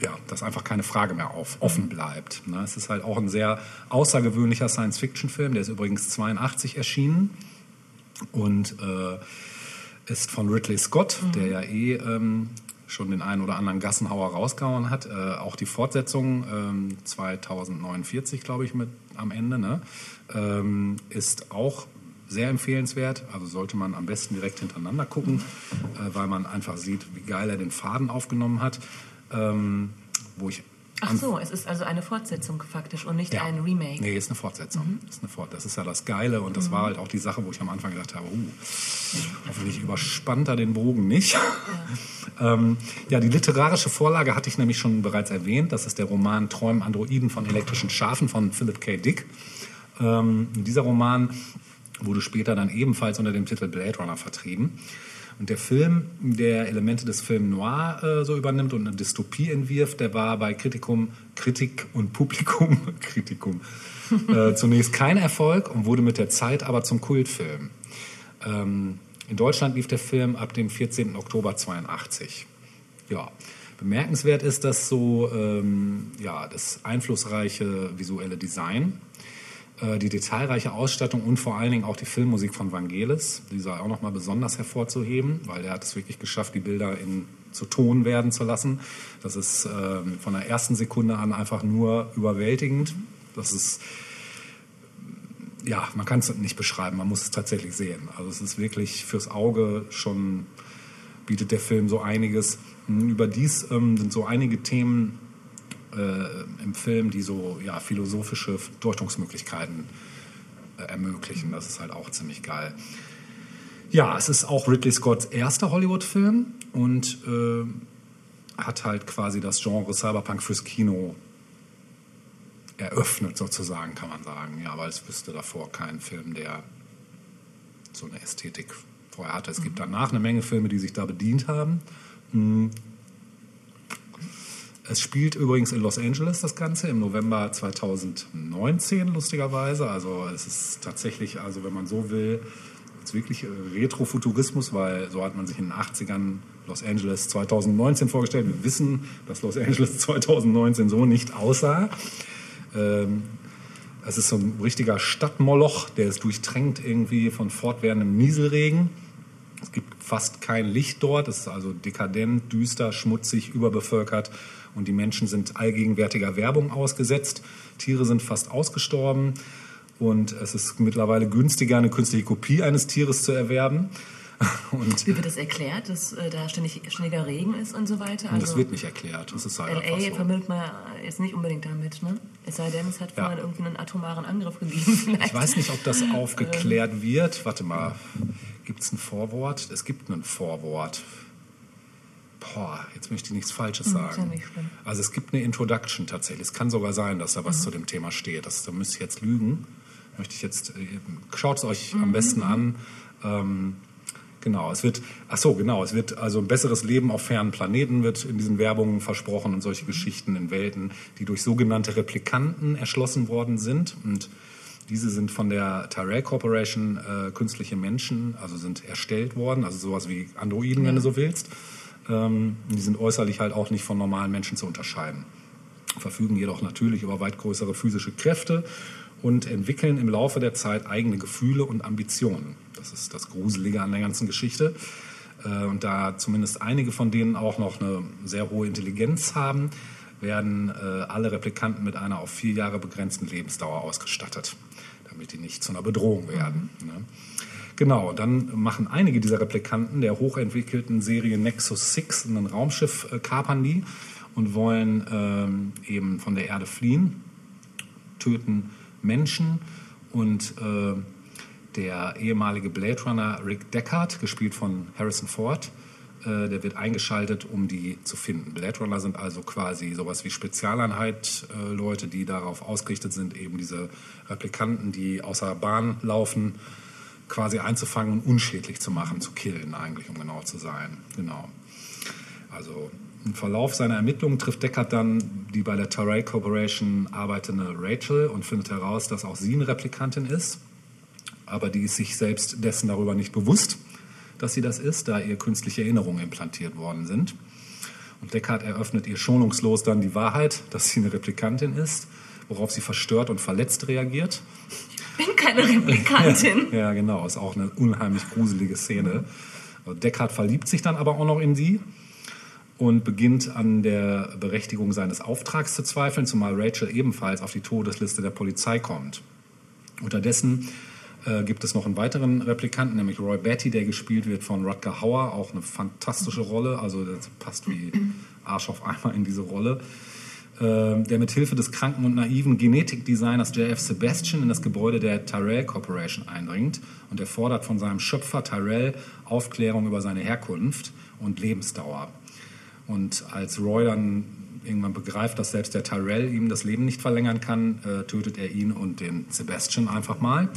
ja, dass einfach keine Frage mehr auf, offen bleibt. Ne? Es ist halt auch ein sehr außergewöhnlicher Science-Fiction-Film, der ist übrigens 82 erschienen und äh, ist von Ridley Scott, der ja eh ähm, schon den einen oder anderen Gassenhauer rausgehauen hat. Äh, auch die Fortsetzung ähm, 2049, glaube ich, mit am Ende, ne? ähm, ist auch sehr empfehlenswert. Also sollte man am besten direkt hintereinander gucken, äh, weil man einfach sieht, wie geil er den Faden aufgenommen hat. Ähm, wo ich Ach so, es ist also eine Fortsetzung faktisch und nicht ja. ein Remake. Nee, ist eine Fortsetzung. Ist eine Fort das ist ja das Geile und das war halt auch die Sache, wo ich am Anfang gedacht habe, uh, hoffentlich überspannt er den Bogen nicht. Ja. ähm, ja, die literarische Vorlage hatte ich nämlich schon bereits erwähnt. Das ist der Roman Träumen Androiden von elektrischen Schafen von Philip K. Dick. Ähm, dieser Roman wurde später dann ebenfalls unter dem Titel Blade Runner vertrieben. Und der Film, der Elemente des Film Noir äh, so übernimmt und eine Dystopie entwirft, der war bei Kritikum, Kritik und Publikum, Kritikum, äh, zunächst kein Erfolg und wurde mit der Zeit aber zum Kultfilm. Ähm, in Deutschland lief der Film ab dem 14. Oktober 82. Ja, bemerkenswert ist das so, ähm, ja, das einflussreiche visuelle Design die detailreiche Ausstattung und vor allen Dingen auch die Filmmusik von Vangelis, die sei auch nochmal besonders hervorzuheben, weil er hat es wirklich geschafft, die Bilder in, zu Ton werden zu lassen. Das ist ähm, von der ersten Sekunde an einfach nur überwältigend. Das ist, ja, man kann es nicht beschreiben, man muss es tatsächlich sehen. Also es ist wirklich fürs Auge schon, bietet der Film so einiges. Überdies ähm, sind so einige Themen äh, im Film, die so ja, philosophische Deutungsmöglichkeiten äh, ermöglichen. Das ist halt auch ziemlich geil. Ja, es ist auch Ridley Scotts erster Hollywood-Film und äh, hat halt quasi das Genre Cyberpunk fürs Kino eröffnet, sozusagen, kann man sagen. Ja, weil es wüsste davor keinen Film, der so eine Ästhetik vorher hatte. Es gibt danach eine Menge Filme, die sich da bedient haben. Es spielt übrigens in Los Angeles das Ganze im November 2019, lustigerweise. Also es ist tatsächlich, also wenn man so will, jetzt wirklich Retrofuturismus, weil so hat man sich in den 80ern Los Angeles 2019 vorgestellt. Wir wissen, dass Los Angeles 2019 so nicht aussah. Ähm, es ist so ein richtiger Stadtmoloch, der ist durchtränkt irgendwie von fortwährendem Nieselregen. Es gibt fast kein Licht dort. Es ist also dekadent, düster, schmutzig, überbevölkert und die Menschen sind allgegenwärtiger Werbung ausgesetzt. Tiere sind fast ausgestorben und es ist mittlerweile günstiger, eine künstliche Kopie eines Tieres zu erwerben. Und Wie wird das erklärt, dass äh, da ständig ständiger Regen ist und so weiter? das Also wird nicht erklärt. Das ist halt LA so. vermittelt man jetzt nicht unbedingt damit, ne? Es sei denn, es hat Ja. vorhin irgendwie einen atomaren Angriff gegeben. Vielleicht. Ich weiß nicht, ob das aufgeklärt wird. Warte mal, gibt es ein Vorwort? Es gibt ein Vorwort. Boah, jetzt möchte ich nichts Falsches Hm, ja sagen. Also es gibt eine Introduction tatsächlich. Es kann sogar sein, dass da Mhm. was zu dem Thema steht. Das, da müsste ich jetzt lügen. Möchte ich jetzt, äh, schaut es euch Mhm. am besten an. Ähm, genau, es wird, ach so, genau, es wird also ein besseres Leben auf fernen Planeten wird in diesen Werbungen versprochen und solche Geschichten in Welten, die durch sogenannte Replikanten erschlossen worden sind und diese sind von der Tyrell Corporation äh, künstliche Menschen, also sind erstellt worden, also sowas wie Androiden, wenn du so willst. Ähm, die sind äußerlich halt auch nicht von normalen Menschen zu unterscheiden, verfügen jedoch natürlich über weit größere physische Kräfte und entwickeln im Laufe der Zeit eigene Gefühle und Ambitionen. Das ist das Gruselige an der ganzen Geschichte. Äh, und da zumindest einige von denen auch noch eine sehr hohe Intelligenz haben, werden äh, alle Replikanten mit einer auf vier Jahre begrenzten Lebensdauer ausgestattet, damit die nicht zu einer Bedrohung werden. Ne? Genau, dann machen einige dieser Replikanten der hochentwickelten Serie Nexus 6 ein Raumschiff äh, kapern die und wollen ähm, eben von der Erde fliehen, töten Menschen und äh, der ehemalige Blade Runner Rick Deckard, gespielt von Harrison Ford, äh, der wird eingeschaltet, um die zu finden. Blade Runner sind also quasi sowas wie Spezialeinheit, äh, Leute, die darauf ausgerichtet sind, eben diese Replikanten, die außer Bahn laufen, quasi einzufangen und unschädlich zu machen, zu killen eigentlich, um genau zu sein. Genau. Also im Verlauf seiner Ermittlungen trifft Deckard dann die bei der Taray Corporation arbeitende Rachel und findet heraus, dass auch sie eine Replikantin ist. Aber die ist sich selbst dessen darüber nicht bewusst, dass sie das ist, da ihr künstliche Erinnerungen implantiert worden sind. Und Deckard eröffnet ihr schonungslos dann die Wahrheit, dass sie eine Replikantin ist, worauf sie verstört und verletzt reagiert. Bin keine Replikantin. Ja, genau, ist auch eine unheimlich gruselige Szene. Deckard verliebt sich dann aber auch noch in sie und beginnt an der Berechtigung seines Auftrags zu zweifeln, zumal Rachel ebenfalls auf die Todesliste der Polizei kommt. Unterdessen äh, gibt es noch einen weiteren Replikanten, nämlich Roy Batty, der gespielt wird von Rutger Hauer, auch eine fantastische Rolle, also das passt wie Arsch auf einmal in diese Rolle. Äh, der mit Hilfe des kranken und naiven Genetikdesigners J.F. Sebastian in das Gebäude der Tyrell Corporation eindringt und er fordert von seinem Schöpfer Tyrell Aufklärung über seine Herkunft und Lebensdauer. Und als Roy dann irgendwann begreift, dass selbst der Tyrell ihm das Leben nicht verlängern kann, äh, tötet er ihn und den Sebastian einfach mal.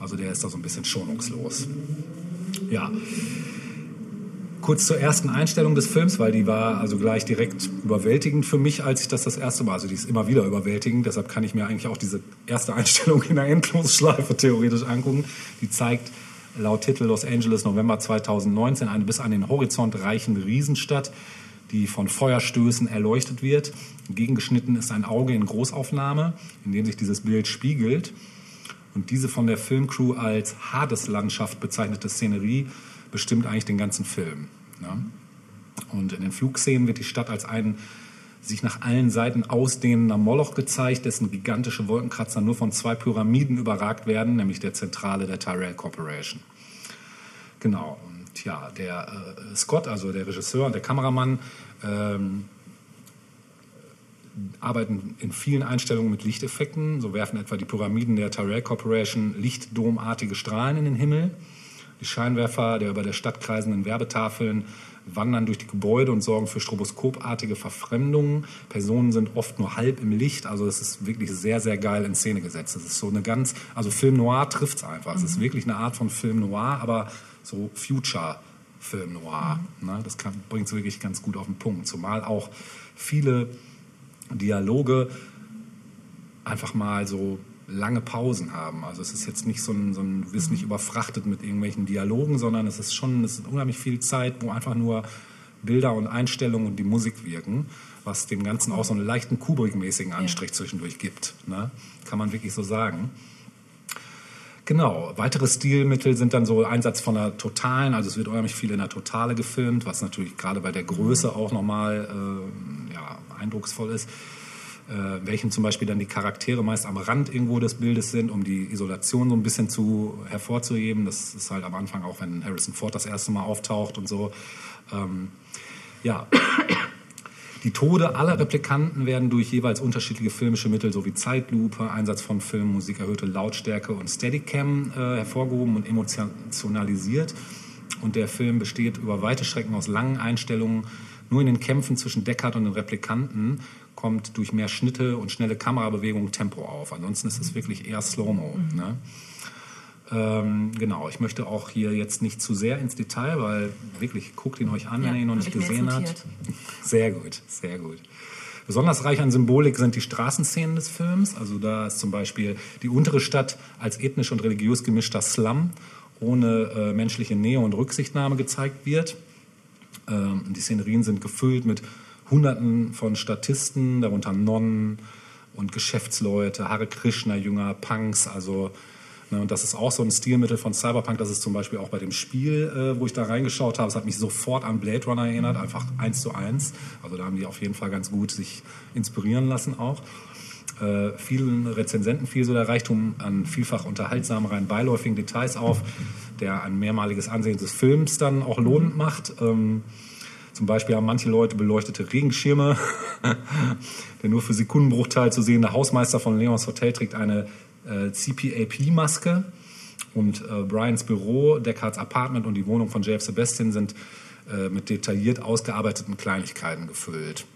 Also der ist da so ein bisschen schonungslos. Ja. Kurz zur ersten Einstellung des Films, weil die war also gleich direkt überwältigend für mich, als ich das das erste Mal, also die ist immer wieder überwältigend, deshalb kann ich mir eigentlich auch diese erste Einstellung in der Endlosschleife theoretisch angucken. Die zeigt laut Titel Los Angeles November 2019 eine bis an den Horizont reichende Riesenstadt, die von Feuerstößen erleuchtet wird. Gegengeschnitten ist ein Auge in Großaufnahme, in dem sich dieses Bild spiegelt. Und diese von der Filmcrew als Hades-Landschaft bezeichnete Szenerie bestimmt eigentlich den ganzen Film. Ne? Und in den Flugszenen wird die Stadt als ein sich nach allen Seiten ausdehnender Moloch gezeigt, dessen gigantische Wolkenkratzer nur von zwei Pyramiden überragt werden, nämlich der Zentrale der Tyrell Corporation. Genau. Und ja, der äh, Scott, also der Regisseur und der Kameramann, ähm, arbeiten in vielen Einstellungen mit Lichteffekten. So werfen etwa die Pyramiden der Tyrell Corporation lichtdomartige Strahlen in den Himmel. Die Scheinwerfer der über der Stadt kreisenden Werbetafeln wandern durch die Gebäude und sorgen für stroboskopartige Verfremdungen. Personen sind oft nur halb im Licht. Also es ist wirklich sehr, sehr geil in Szene gesetzt. Es ist so eine ganz, also Film Noir trifft es einfach. Es ist wirklich eine Art von Film Noir, aber so Future Film Noir. Ne? Das bringt es wirklich ganz gut auf den Punkt. Zumal auch viele Dialoge einfach mal so lange Pausen haben. Also es ist jetzt nicht so ein, so ein du wirst nicht überfrachtet mit irgendwelchen Dialogen, sondern es ist schon es ist unheimlich viel Zeit, wo einfach nur Bilder und Einstellungen und die Musik wirken, was dem Ganzen auch so einen leichten Kubrick-mäßigen Anstrich ja. zwischendurch gibt. Ne? Kann man wirklich so sagen. Genau, weitere Stilmittel sind dann so Einsatz von einer totalen, also es wird unheimlich viel in der Totale gefilmt, was natürlich gerade bei der Größe auch nochmal äh, ja, eindrucksvoll ist. Äh, welchen zum Beispiel dann die Charaktere meist am Rand irgendwo des Bildes sind, um die Isolation so ein bisschen zu hervorzuheben. Das ist halt am Anfang auch, wenn Harrison Ford das erste Mal auftaucht und so. Ähm, ja, die Tode aller Replikanten werden durch jeweils unterschiedliche filmische Mittel sowie Zeitlupe, Einsatz von Filmmusik, erhöhte Lautstärke und Steadicam äh, hervorgehoben und emotionalisiert. Und der Film besteht über weite Strecken aus langen Einstellungen. Nur in den Kämpfen zwischen Deckard und den Replikanten kommt durch mehr Schnitte und schnelle Kamerabewegungen Tempo auf. Ansonsten ist es wirklich eher Slow-Mo. Mhm. Ne? Ähm, genau, ich möchte auch hier jetzt nicht zu sehr ins Detail, weil wirklich guckt ihn euch an, Ja, wenn ihr ihn noch nicht gesehen habt. Sehr gut, sehr gut. Besonders reich an Symbolik sind die Straßenszenen des Films. Also da ist zum Beispiel die untere Stadt als ethnisch und religiös gemischter Slum ohne äh, menschliche Nähe und Rücksichtnahme gezeigt wird. Ähm, die Szenerien sind gefüllt mit Hunderten von Statisten, darunter Nonnen und Geschäftsleute, Hare Krishna-Jünger, Punks, also ne, und das ist auch so ein Stilmittel von Cyberpunk. Das ist zum Beispiel auch bei dem Spiel, äh, wo ich da reingeschaut habe. Es hat mich sofort an Blade Runner erinnert, einfach eins zu eins. Also da haben die auf jeden Fall ganz gut sich inspirieren lassen auch. Äh, vielen Rezensenten fiel so der Reichtum an vielfach unterhaltsamen, rein beiläufigen Details auf, der ein mehrmaliges Ansehen des Films dann auch lohnend macht. Ähm, zum Beispiel haben manche Leute beleuchtete Regenschirme. Der nur für Sekundenbruchteil zu sehende Hausmeister von Leons Hotel trägt eine äh, CPAP-Maske. Und äh, Brians Büro, Deckards Apartment und die Wohnung von JF Sebastian sind äh, mit detailliert ausgearbeiteten Kleinigkeiten gefüllt.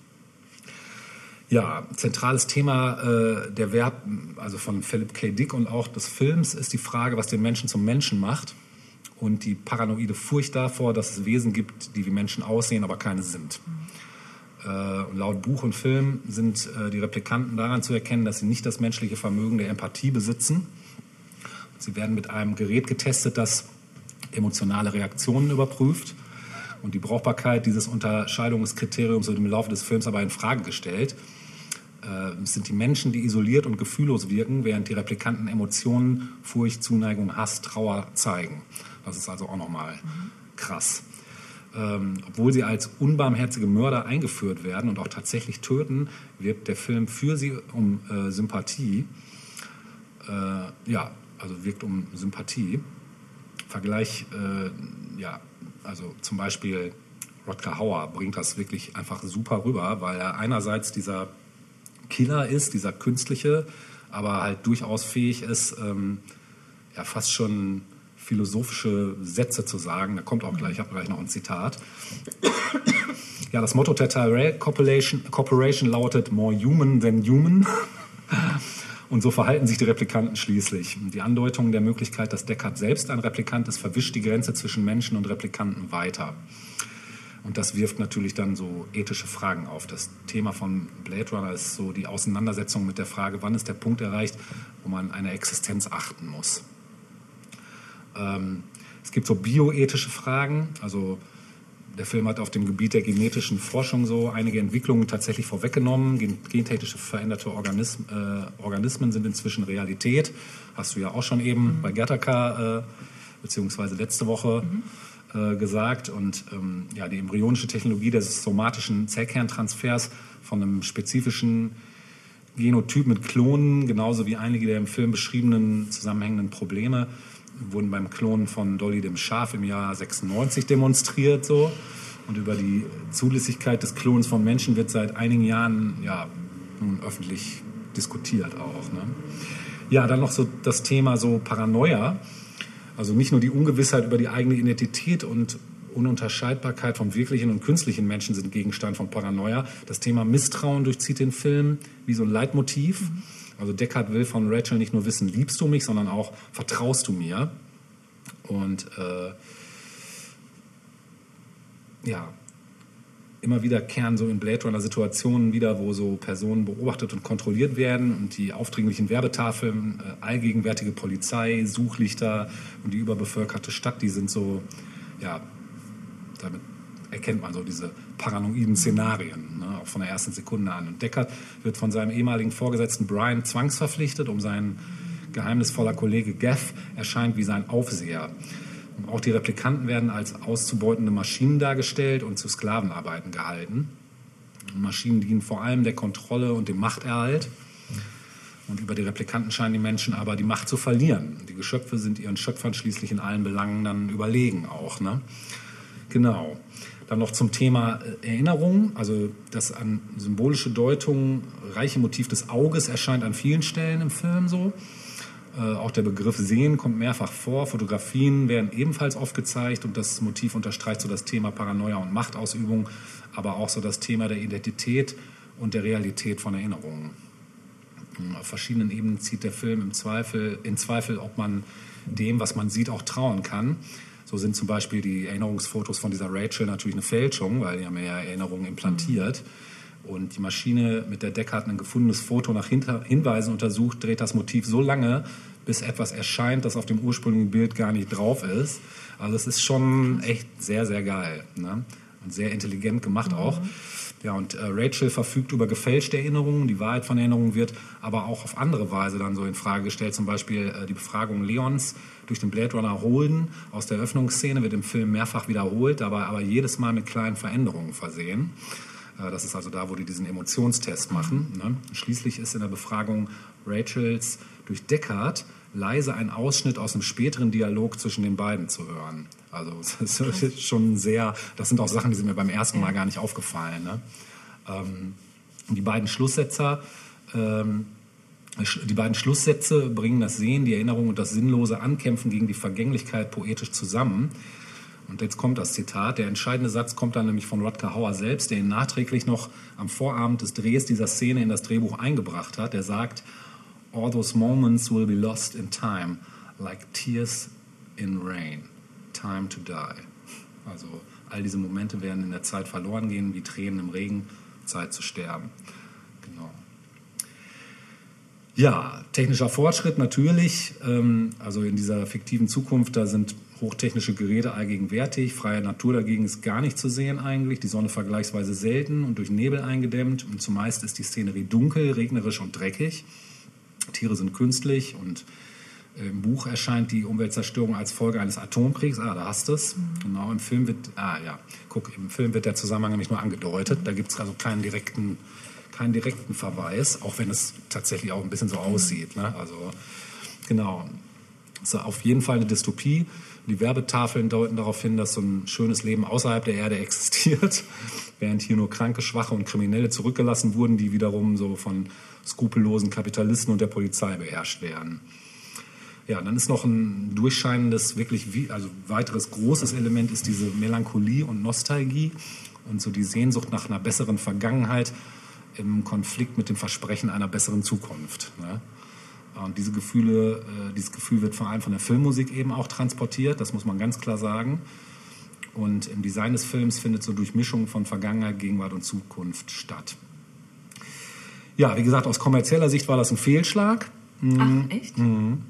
Ja, zentrales Thema äh, der Verb, also von Philip K. Dick und auch des Films, ist die Frage, was den Menschen zum Menschen macht und die paranoide Furcht davor, dass es Wesen gibt, die wie Menschen aussehen, aber keine sind. Äh, laut Buch und Film sind äh, die Replikanten daran zu erkennen, dass sie nicht das menschliche Vermögen der Empathie besitzen. Sie werden mit einem Gerät getestet, das emotionale Reaktionen überprüft. Und die Brauchbarkeit dieses Unterscheidungskriteriums wird im Laufe des Films aber in Frage gestellt. Äh, Es sind die Menschen, die isoliert und gefühllos wirken, während die Replikanten Emotionen, Furcht, Zuneigung, Hass, Trauer zeigen. Das ist also auch nochmal krass. Ähm, obwohl sie als unbarmherzige Mörder eingeführt werden und auch tatsächlich töten, wirkt der Film für sie um äh, Sympathie. Äh, ja, also wirkt um Sympathie. Vergleich, äh, ja, also zum Beispiel Rodger Hauer bringt das wirklich einfach super rüber, weil er einerseits dieser Killer ist, dieser künstliche, aber halt durchaus fähig ist, ähm, ja fast schon philosophische Sätze zu sagen. Da kommt auch gleich, ich habe gleich noch ein Zitat. Ja, das Motto der Tyrell Corporation, Corporation lautet More Human than Human. Und so verhalten sich die Replikanten schließlich. Die Andeutung der Möglichkeit, dass Deckard selbst ein Replikant ist, verwischt die Grenze zwischen Menschen und Replikanten weiter. Und das wirft natürlich dann so ethische Fragen auf. Das Thema von Blade Runner ist so die Auseinandersetzung mit der Frage, wann ist der Punkt erreicht, wo man eine Existenz achten muss. Ähm, es gibt so bioethische Fragen, also der Film hat auf dem Gebiet der genetischen Forschung so einige Entwicklungen tatsächlich vorweggenommen. Gen gentechnisch veränderte Organism, äh, Organismen sind inzwischen Realität. Hast du ja auch schon eben bei Gertaka, äh, beziehungsweise letzte Woche äh, gesagt. Und ähm, ja, die embryonische Technologie des somatischen Zellkerntransfers von einem spezifischen Genotyp mit Klonen, genauso wie einige der im Film beschriebenen zusammenhängenden Probleme, wurden beim Klonen von Dolly dem Schaf im Jahr 96 demonstriert so. Und über die Zulässigkeit des Klons von Menschen wird seit einigen Jahren ja, nun öffentlich diskutiert auch. Ne? Ja, dann noch so das Thema so Paranoia. Also nicht nur die Ungewissheit über die eigene Identität und Ununterscheidbarkeit vom wirklichen und künstlichen Menschen sind Gegenstand von Paranoia. Das Thema Misstrauen durchzieht den Film wie so ein Leitmotiv. Also Deckard will von Rachel nicht nur wissen, liebst du mich, sondern auch, vertraust du mir? Und äh, ja, immer wieder kehren so in Blade Runner Situationen wieder, wo so Personen beobachtet und kontrolliert werden und die aufdringlichen Werbetafeln, äh, allgegenwärtige Polizei, Suchlichter und die überbevölkerte Stadt, die sind so, ja, damit erkennt man so diese paranoiden Szenarien, ne, auch von der ersten Sekunde an. Und Deckard wird von seinem ehemaligen Vorgesetzten Brian zwangsverpflichtet, um sein geheimnisvoller Kollege Gaff erscheint wie sein Aufseher. Auch die Replikanten werden als auszubeutende Maschinen dargestellt und zu Sklavenarbeiten gehalten. Maschinen dienen vor allem der Kontrolle und dem Machterhalt. Und über die Replikanten scheinen die Menschen aber die Macht zu verlieren. Die Geschöpfe sind ihren Schöpfern schließlich in allen Belangen dann überlegen auch. Ne? Genau. Dann noch zum Thema äh, Erinnerung. Also das an symbolische Deutung reiche Motiv des Auges erscheint an vielen Stellen im Film so. Äh, auch der Begriff Sehen kommt mehrfach vor. Fotografien werden ebenfalls oft gezeigt und das Motiv unterstreicht so das Thema Paranoia und Machtausübung, aber auch so das Thema der Identität und der Realität von Erinnerungen. Auf verschiedenen Ebenen zieht der Film im Zweifel, in Zweifel, ob man dem, was man sieht, auch trauen kann. So sind zum Beispiel die Erinnerungsfotos von dieser Rachel natürlich eine Fälschung, weil die haben ja Erinnerungen implantiert. Und die Maschine mit der Deckard ein gefundenes Foto nach Hinter Hinweisen untersucht, dreht das Motiv so lange, bis etwas erscheint, das auf dem ursprünglichen Bild gar nicht drauf ist. Also es ist schon echt sehr, sehr geil. Ne? Und sehr intelligent gemacht auch. Ja, und äh, Rachel verfügt über gefälschte Erinnerungen. Die Wahrheit von Erinnerungen wird aber auch auf andere Weise dann so in Frage gestellt. Zum Beispiel äh, die Befragung Leons durch den Blade Runner Holden aus der Öffnungsszene wird im Film mehrfach wiederholt, dabei aber jedes Mal mit kleinen Veränderungen versehen. Äh, Das ist also da, wo die diesen Emotionstest machen. Ne? Schließlich ist in der Befragung Rachels durch Deckard leise ein Ausschnitt aus einem späteren Dialog zwischen den beiden zu hören. Also das ist schon sehr, das sind auch Sachen, die sind mir beim ersten Mal gar nicht aufgefallen. Ne? Ähm, die beiden Schlusssetzer, ähm, die beiden Schlusssätze bringen das Sehen, die Erinnerung und das sinnlose Ankämpfen gegen die Vergänglichkeit poetisch zusammen. Und jetzt kommt das Zitat. Der entscheidende Satz kommt dann nämlich von Rutger Hauer selbst, der ihn nachträglich noch am Vorabend des Drehs dieser Szene in das Drehbuch eingebracht hat. Er sagt, All those moments will be lost in time, like tears in rain. Time to die. Also all diese Momente werden in der Zeit verloren gehen, wie Tränen im Regen, Zeit zu sterben. Genau. Ja, technischer Fortschritt natürlich. Ähm, also in dieser fiktiven Zukunft, da sind hochtechnische Geräte allgegenwärtig. Freie Natur dagegen ist gar nicht zu sehen eigentlich. Die Sonne vergleichsweise selten und durch Nebel eingedämmt. Und zumeist ist die Szenerie dunkel, regnerisch und dreckig. Tiere sind künstlich und im Buch erscheint die Umweltzerstörung als Folge eines Atomkriegs. Ah, da hast du es. Genau, im Film wird, ah ja, guck, im Film wird der Zusammenhang nämlich nur angedeutet. Da gibt es also keinen direkten, keinen direkten Verweis, auch wenn es tatsächlich auch ein bisschen so aussieht. Ne? Also, genau. Also auf jeden Fall eine Dystopie. Die Werbetafeln deuten darauf hin, dass so ein schönes Leben außerhalb der Erde existiert, während hier nur Kranke, Schwache und Kriminelle zurückgelassen wurden, die wiederum so von skrupellosen Kapitalisten und der Polizei beherrscht werden. Ja, dann ist noch ein durchscheinendes, wirklich wie, also weiteres großes Element ist diese Melancholie und Nostalgie und so die Sehnsucht nach einer besseren Vergangenheit im Konflikt mit dem Versprechen einer besseren Zukunft. Ne? Und diese Gefühle, äh, dieses Gefühl wird vor allem von der Filmmusik eben auch transportiert, das muss man ganz klar sagen. Und im Design des Films findet so Durchmischung von Vergangenheit, Gegenwart und Zukunft statt. Ja, wie gesagt, aus kommerzieller Sicht war das ein Fehlschlag. Ach, echt? Mhm.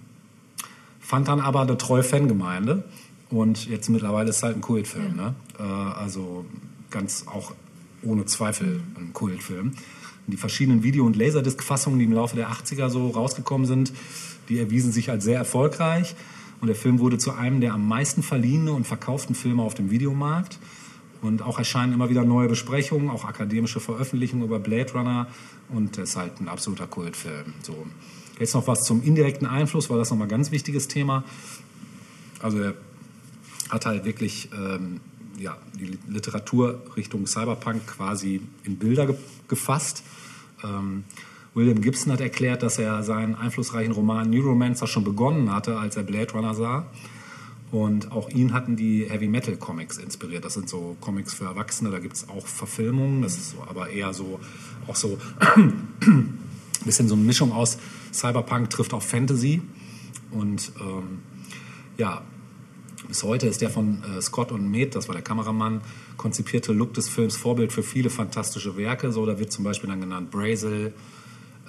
Fand dann aber eine treue Fangemeinde. Und jetzt mittlerweile ist es halt ein Kultfilm. Ne? Äh, also ganz auch ohne Zweifel ein Kultfilm. Die verschiedenen Video- und Laserdisc-Fassungen, die im Laufe der 80er so rausgekommen sind, die erwiesen sich als sehr erfolgreich. Und der Film wurde zu einem der am meisten verliehene und verkauften Filme auf dem Videomarkt. Und auch erscheinen immer wieder neue Besprechungen, auch akademische Veröffentlichungen über Blade Runner. Und es ist halt ein absoluter Kultfilm. So. Jetzt noch was zum indirekten Einfluss, weil das nochmal ein ganz wichtiges Thema. Also er hat halt wirklich ähm, ja, die Literatur Richtung Cyberpunk quasi in Bilder ge gefasst. Ähm, William Gibson hat erklärt, dass er seinen einflussreichen Roman Neuromancer schon begonnen hatte, als er Blade Runner sah. Und auch ihn hatten die Heavy Metal Comics inspiriert. Das sind so Comics für Erwachsene, da gibt es auch Verfilmungen. Das ist so, aber eher so, auch so ein bisschen so eine Mischung aus Cyberpunk trifft auf Fantasy. Und ähm, ja, bis heute ist der von äh, Scott und Med, das war der Kameramann, konzipierte Look des Films Vorbild für viele fantastische Werke. So, da wird zum Beispiel dann genannt Brazel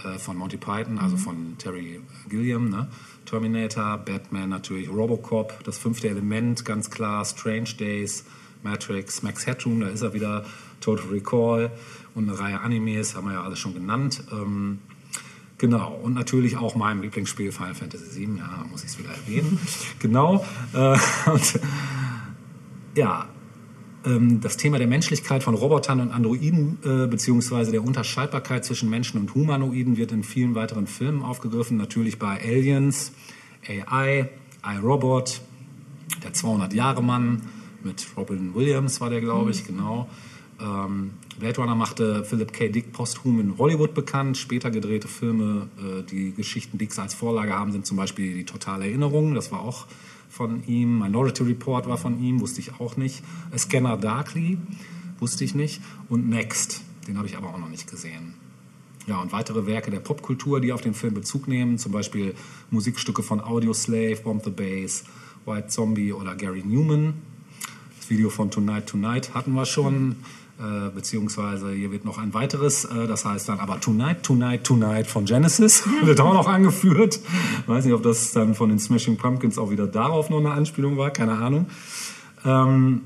äh, von Monty Python, also von Terry Gilliam, ne? Terminator, Batman natürlich, Robocop, das fünfte Element, ganz klar, Strange Days, Matrix, Max Headroom, da ist er wieder, Total Recall und eine Reihe Animes, haben wir ja alles schon genannt. Ähm, Genau, und natürlich auch mein Lieblingsspiel Final Fantasy VII, ja, muss ich es wieder erwähnen. genau. Äh, und, ja, ähm, das Thema der Menschlichkeit von Robotern und Androiden äh, beziehungsweise der Unterscheidbarkeit zwischen Menschen und Humanoiden wird in vielen weiteren Filmen aufgegriffen. Natürlich bei Aliens, AI, iRobot, der 200-Jahre-Mann mit Robin Williams war der, glaube ich, genau. Ähm, Blade Runner machte Philip K. Dick posthum in Hollywood bekannt. Später gedrehte Filme, äh, die Geschichten Dicks als Vorlage haben, sind zum Beispiel Die Totale Erinnerung, das war auch von ihm. Minority Report war von ihm, wusste ich auch nicht. A Scanner Darkly, wusste ich nicht. Und Next, den habe ich aber auch noch nicht gesehen. Ja, und weitere Werke der Popkultur, die auf den Film Bezug nehmen, zum Beispiel Musikstücke von Audioslave, Bomb the Bass, White Zombie oder Gary Newman. Das Video von Tonight Tonight hatten wir schon, äh, beziehungsweise hier wird noch ein weiteres, äh, das heißt dann aber Tonight Tonight Tonight von Genesis, wird auch noch angeführt. Weiß nicht, ob das dann von den Smashing Pumpkins auch wieder darauf noch eine Anspielung war, keine Ahnung. Ähm,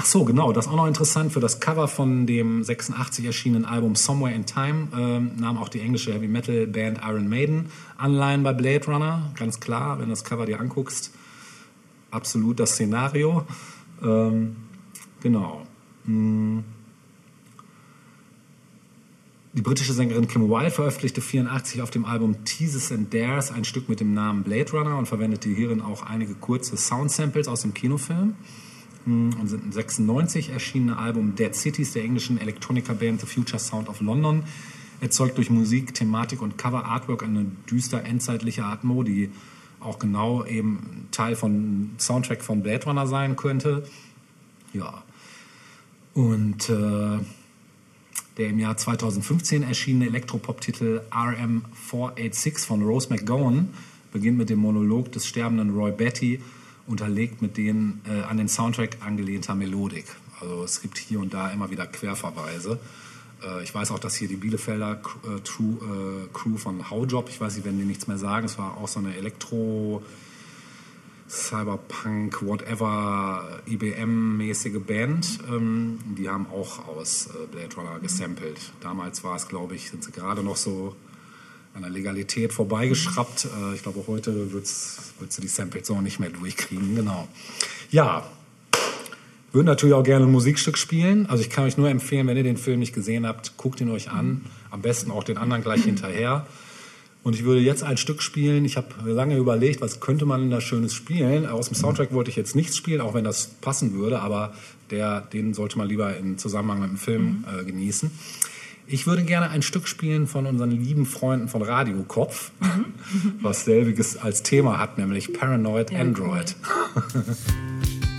Ach so, genau, das ist auch noch interessant. Für das Cover von dem 86 erschienenen Album Somewhere in Time ähm, nahm auch die englische Heavy Metal Band Iron Maiden Anleihen bei Blade Runner. Ganz klar, wenn du das Cover dir anguckst, absolut das Szenario. Ähm, genau. Hm. Die britische Sängerin Kim Wilde veröffentlichte 84 auf dem Album Teases and Dares ein Stück mit dem Namen Blade Runner und verwendete hierin auch einige kurze Sound-Samples aus dem Kinofilm und sind ein 96 erschienene Album Dead Cities der englischen Elektroniker-Band The Future Sound of London erzeugt durch Musik, Thematik und Cover-Artwork eine düster endzeitliche Atmo, die auch genau eben Teil von Soundtrack von Blade Runner sein könnte. Ja. Und äh, der im Jahr 2015 erschienene Elektropop-Titel RM486 von Rose McGowan beginnt mit dem Monolog des sterbenden Roy Betty unterlegt mit den äh, an den Soundtrack angelehnter Melodik. Also es gibt hier und da immer wieder Querverweise. Äh, ich weiß auch, dass hier die Bielefelder äh, True, äh, Crew von Howjob, ich weiß, sie werden dir nichts mehr sagen, es war auch so eine Elektro- Cyberpunk, whatever, IBM-mäßige Band. Ähm, die haben auch aus äh, Blade Runner gesampelt. Damals war es, glaube ich, sind sie gerade noch so an der Legalität vorbeigeschraubt. Äh, ich glaube, heute würdest du die Samples so nicht mehr durchkriegen. Genau. Ja, würde natürlich auch gerne ein Musikstück spielen. Also ich kann euch nur empfehlen, wenn ihr den Film nicht gesehen habt, guckt ihn euch an. Am besten auch den anderen gleich hinterher. Und ich würde jetzt ein Stück spielen. Ich habe lange überlegt, was könnte man denn da Schönes spielen. Aus dem Soundtrack wollte ich jetzt nichts spielen, auch wenn das passen würde, aber der, den sollte man lieber im Zusammenhang mit dem Film äh, genießen. Ich würde gerne ein Stück spielen von unseren lieben Freunden von Radio Kopf, was selbiges als Thema hat, nämlich Paranoid Android.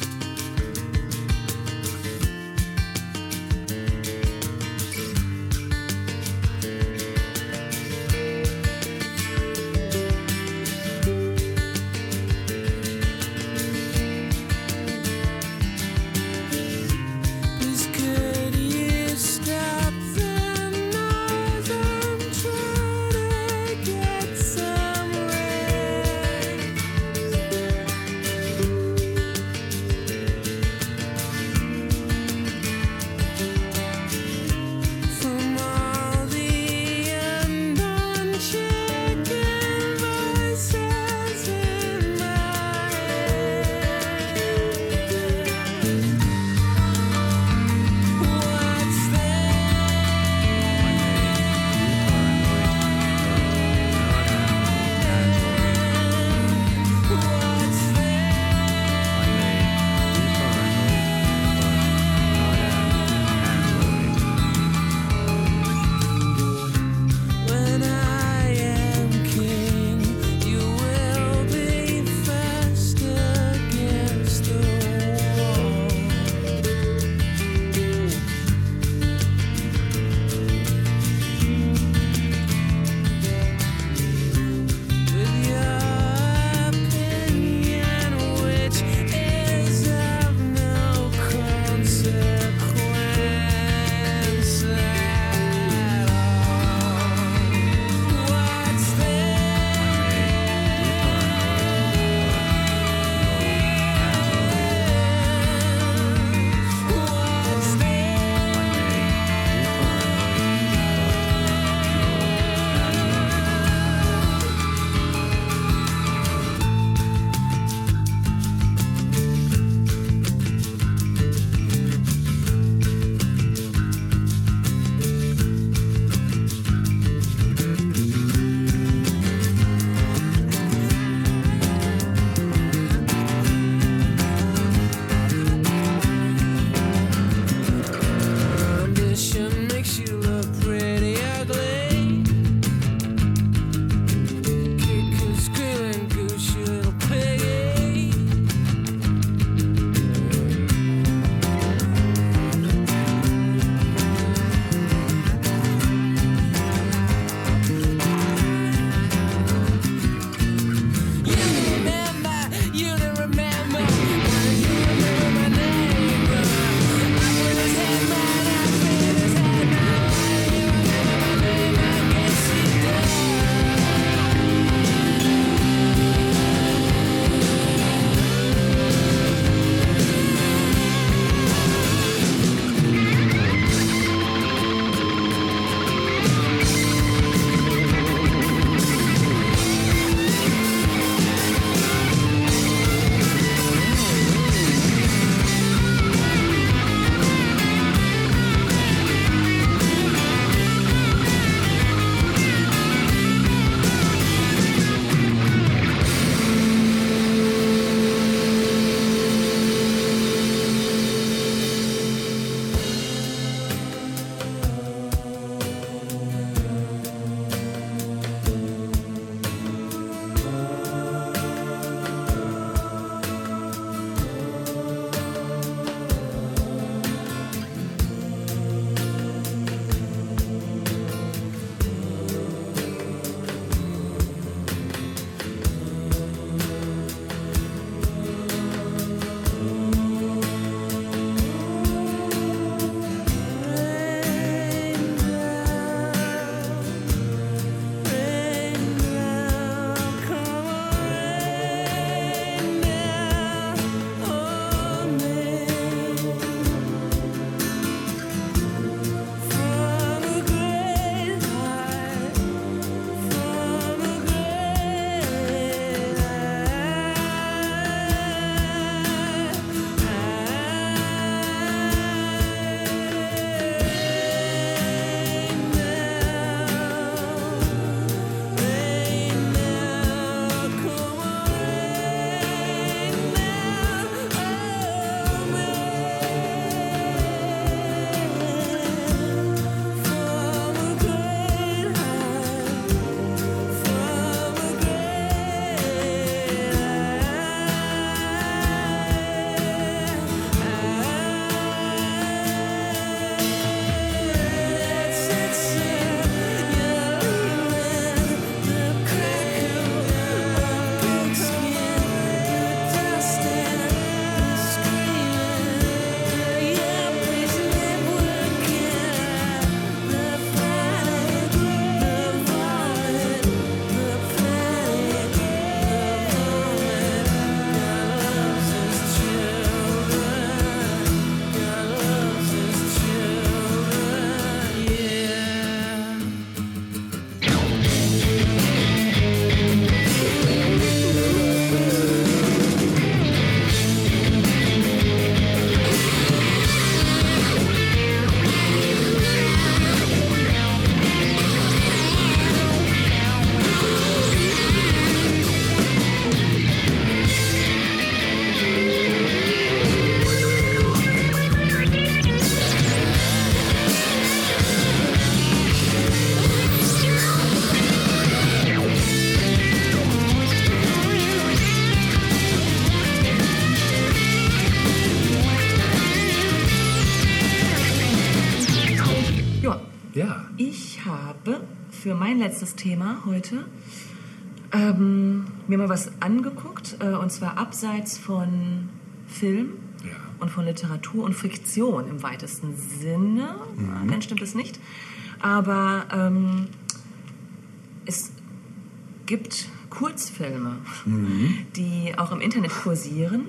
mein letztes Thema heute ähm, mir mal was angeguckt, äh, und zwar abseits von Film Ja. und von Literatur und Fiktion im weitesten Sinne. Dann stimmt es nicht. Aber ähm, es gibt Kurzfilme, die auch im Internet kursieren,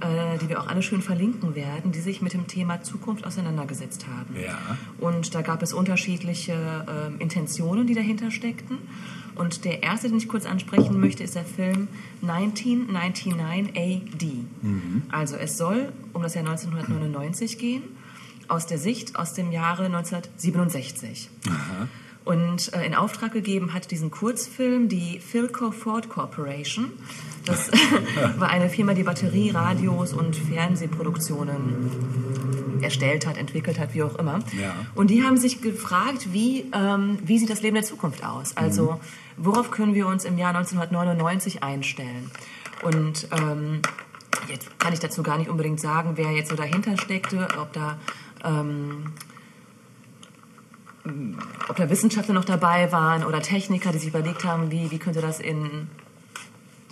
äh, die wir auch alle schön verlinken werden, die sich mit dem Thema Zukunft auseinandergesetzt haben. Ja. Und da gab es unterschiedliche ähm, Intentionen, die dahinter steckten. Und der erste, den ich kurz ansprechen möchte, ist der Film 1999 AD. Also es soll um das Jahr 1999 gehen, aus der Sicht aus dem Jahre 1967. Und äh, in Auftrag gegeben hat diesen Kurzfilm die Philco Ford Corporation. Das war eine Firma, die Batterie, Radios und Fernsehproduktionen erstellt hat, entwickelt hat, wie auch immer. Ja. Und die haben sich gefragt, wie, ähm, wie sieht das Leben der Zukunft aus? Also worauf können wir uns im Jahr 1999 einstellen? Und ähm, jetzt kann ich dazu gar nicht unbedingt sagen, wer jetzt so dahinter steckte, ob da ähm, ob da Wissenschaftler noch dabei waren oder Techniker, die sich überlegt haben, wie, wie könnte das in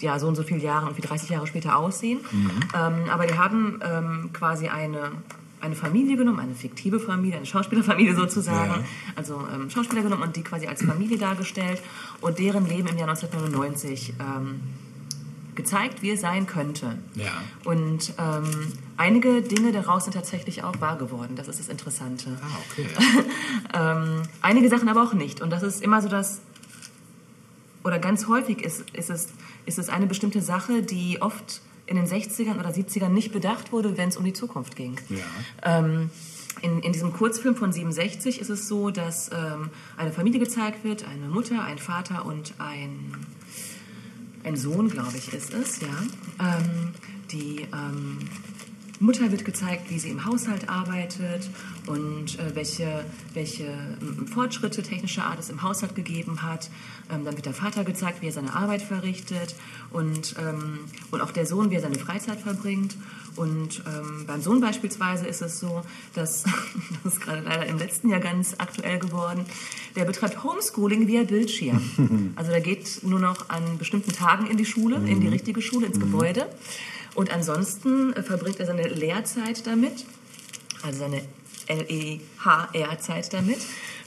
ja, so und so viele Jahre, irgendwie 30 Jahre später aussehen. Ähm, aber die haben ähm, quasi eine, eine Familie genommen, eine fiktive Familie, eine Schauspielerfamilie sozusagen, Ja. also ähm, Schauspieler genommen und die quasi als Familie dargestellt und deren Leben im Jahr 1999 ähm, gezeigt, wie es sein könnte. Ja. Und ähm, einige Dinge daraus sind tatsächlich auch wahr geworden. Das ist das Interessante. Ah, okay. Ähm, einige Sachen aber auch nicht. Und das ist immer so das, oder ganz häufig ist, ist, es, ist es eine bestimmte Sache, die oft in den 60ern oder 70ern nicht bedacht wurde, wenn es um die Zukunft ging. Ja. Ähm, in, in diesem Kurzfilm von 67 ist es so, dass ähm, eine Familie gezeigt wird, eine Mutter, ein Vater und ein, ein Sohn, glaube ich, ist es, ja. Ähm, die ähm, Mutter wird gezeigt, wie sie im Haushalt arbeitet und äh, welche, welche Fortschritte technischer Art es im Haushalt gegeben hat. Ähm, dann wird der Vater gezeigt, wie er seine Arbeit verrichtet und, ähm, und auch der Sohn, wie er seine Freizeit verbringt. Und ähm, beim Sohn beispielsweise ist es so, dass, das ist gerade leider im letzten Jahr ganz aktuell geworden, der betreibt Homeschooling via Bildschirm. Also der geht nur noch an bestimmten Tagen in die Schule, in die richtige Schule, ins Gebäude. Und ansonsten äh, verbringt er seine Lehrzeit damit, also seine L-E-H-R-Zeit damit,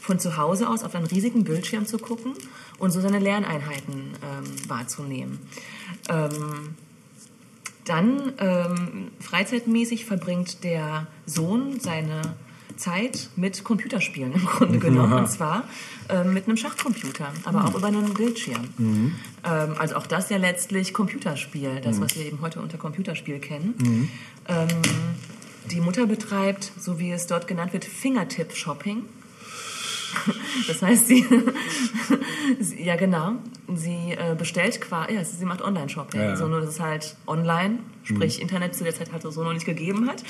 von zu Hause aus auf einen riesigen Bildschirm zu gucken und so seine Lerneinheiten ähm, wahrzunehmen. Ähm, dann ähm, freizeitmäßig verbringt der Sohn seine Zeit mit Computerspielen im Grunde genommen. Und zwar ähm, mit einem Schachcomputer, aber auch über einen Bildschirm. Ähm, also auch das ja letztlich Computerspiel, das, was wir eben heute unter Computerspiel kennen. Ähm, die Mutter betreibt, so wie es dort genannt wird, Fingertip-Shopping. Das heißt, sie, ja genau, sie äh, bestellt quasi, ja, sie macht Online-Shopping, Ja. so nur dass es halt online, sprich Internet zu der Zeit halt so noch nicht gegeben hat.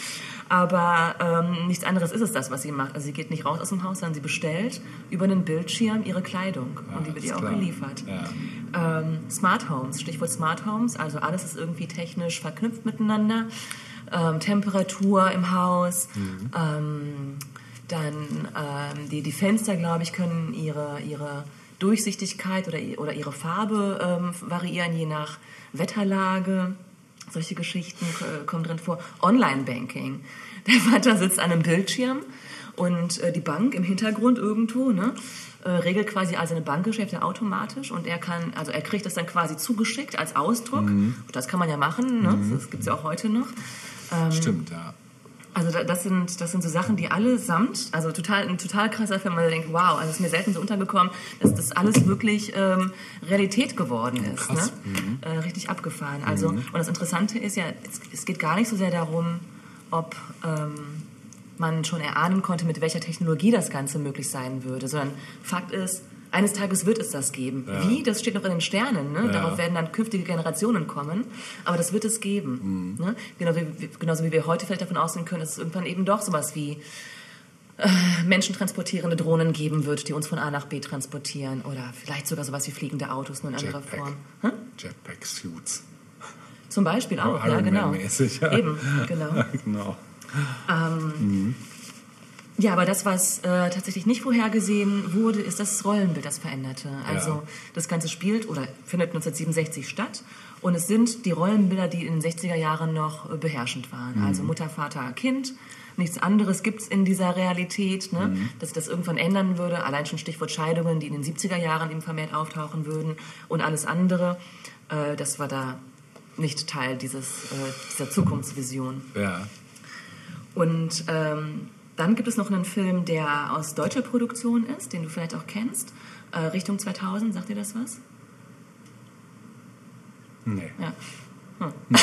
Aber ähm, nichts anderes ist es das, was sie macht. Also sie geht nicht raus aus dem Haus, sondern sie bestellt über einen Bildschirm ihre Kleidung und die wird ihr auch geliefert. Ja. Ähm, Smart Homes, Stichwort Smart Homes, also alles ist irgendwie technisch verknüpft miteinander. Ähm, Temperatur im Haus, ähm, dann ähm, die, die Fenster, glaube ich, können ihre, ihre Durchsichtigkeit oder, oder ihre Farbe ähm, variieren, je nach Wetterlage. Solche Geschichten äh, kommen drin vor. Online-Banking. Der Vater sitzt an einem Bildschirm und äh, die Bank im Hintergrund irgendwo, ne? Äh, regelt quasi all seine Bankgeschäfte automatisch und er kann, also er kriegt das dann quasi zugeschickt als Ausdruck. Das kann man ja machen, ne? das gibt's ja auch heute noch. Stimmt, ja. Also da- das sind, das sind so Sachen, die allesamt, also total, ein total krasser Film, weil man denkt, wow, also es ist mir selten so untergekommen, dass das alles wirklich ähm, Realität geworden ist. Krass. Ne? Äh, richtig abgefahren. Also, Und das Interessante ist ja, es, es geht gar nicht so sehr darum, ob ähm, man schon erahnen konnte, mit welcher Technologie das Ganze möglich sein würde, sondern Fakt ist, eines Tages wird es das geben. Wie? Das steht noch in den Sternen. Ne? Ja. Darauf werden dann künftige Generationen kommen. Aber das wird es geben. Mhm. Ne? Genau wie, genauso wie wir heute vielleicht davon ausgehen können, dass es irgendwann eben doch sowas wie äh, menschentransportierende Drohnen geben wird, die uns von A nach B transportieren. Oder vielleicht sogar sowas wie fliegende Autos, nur in anderer Jetpack. Form. Hm? Jetpack-Suits. Zum Beispiel auch, ja, Iron genau. Ja. Eben, genau. genau. Ja, aber das, was äh, tatsächlich nicht vorhergesehen wurde, ist das Rollenbild, das veränderte. Also Ja. das Ganze spielt oder findet 1967 statt und es sind die Rollenbilder, die in den 60er Jahren noch äh, beherrschend waren. Mhm. Also Mutter, Vater, Kind. Nichts anderes gibt's in dieser Realität, ne? Mhm. dass sich das irgendwann ändern würde. Allein schon Stichwort Scheidungen, die in den 70er Jahren eben vermehrt auftauchen würden und alles andere. Äh, das war da nicht Teil dieses, äh, dieser Zukunftsvision. Ja. Und ähm, dann gibt es noch einen Film, der aus deutscher Produktion ist, den du vielleicht auch kennst. Äh, Richtung 2000, sagt dir das was? Nee. Ja. Hm.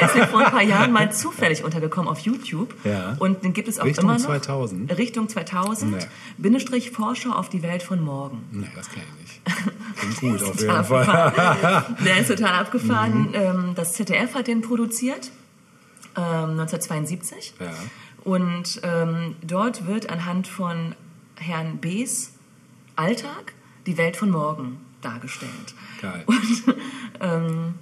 der ist mir vor ein paar Jahren mal zufällig untergekommen auf YouTube. Ja. Und den gibt es auch Richtung immer noch. 2000? Richtung 2000. Nee. Bindestrich Vorschau auf die Welt von morgen. Nee, das kenne ich nicht. Klingt gut auf jeden Fall. Der ist total abgefahren. Mhm. Ähm, Das ZDF hat den produziert, ähm, 1972. Ja. Und ähm, dort wird anhand von Herrn B.'s Alltag die Welt von morgen dargestellt. Geil. Und ähm,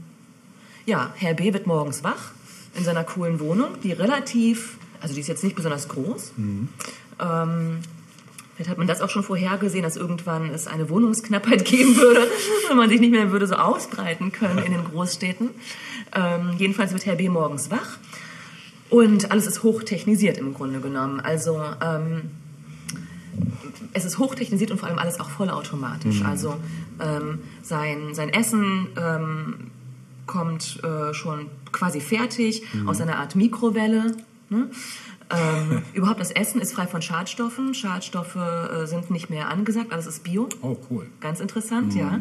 ja, Herr B. wird morgens wach in seiner coolen Wohnung, die relativ, also die ist jetzt nicht besonders groß. Mhm. Ähm, vielleicht hat man das auch schon vorhergesehen, dass irgendwann es eine Wohnungsknappheit geben würde, wenn man sich nicht mehr würde so ausbreiten können in den Großstädten. Ähm, jedenfalls wird Herr B. morgens wach und alles ist hochtechnisiert im Grunde genommen. Also ähm, es ist hochtechnisiert und vor allem alles auch vollautomatisch. Also ähm, sein, sein Essen ähm, kommt äh, schon quasi fertig aus einer Art Mikrowelle. Ne? Ähm, überhaupt das Essen ist frei von Schadstoffen. Schadstoffe äh, sind nicht mehr angesagt, alles ist Bio. Oh, cool. Ganz interessant, ja.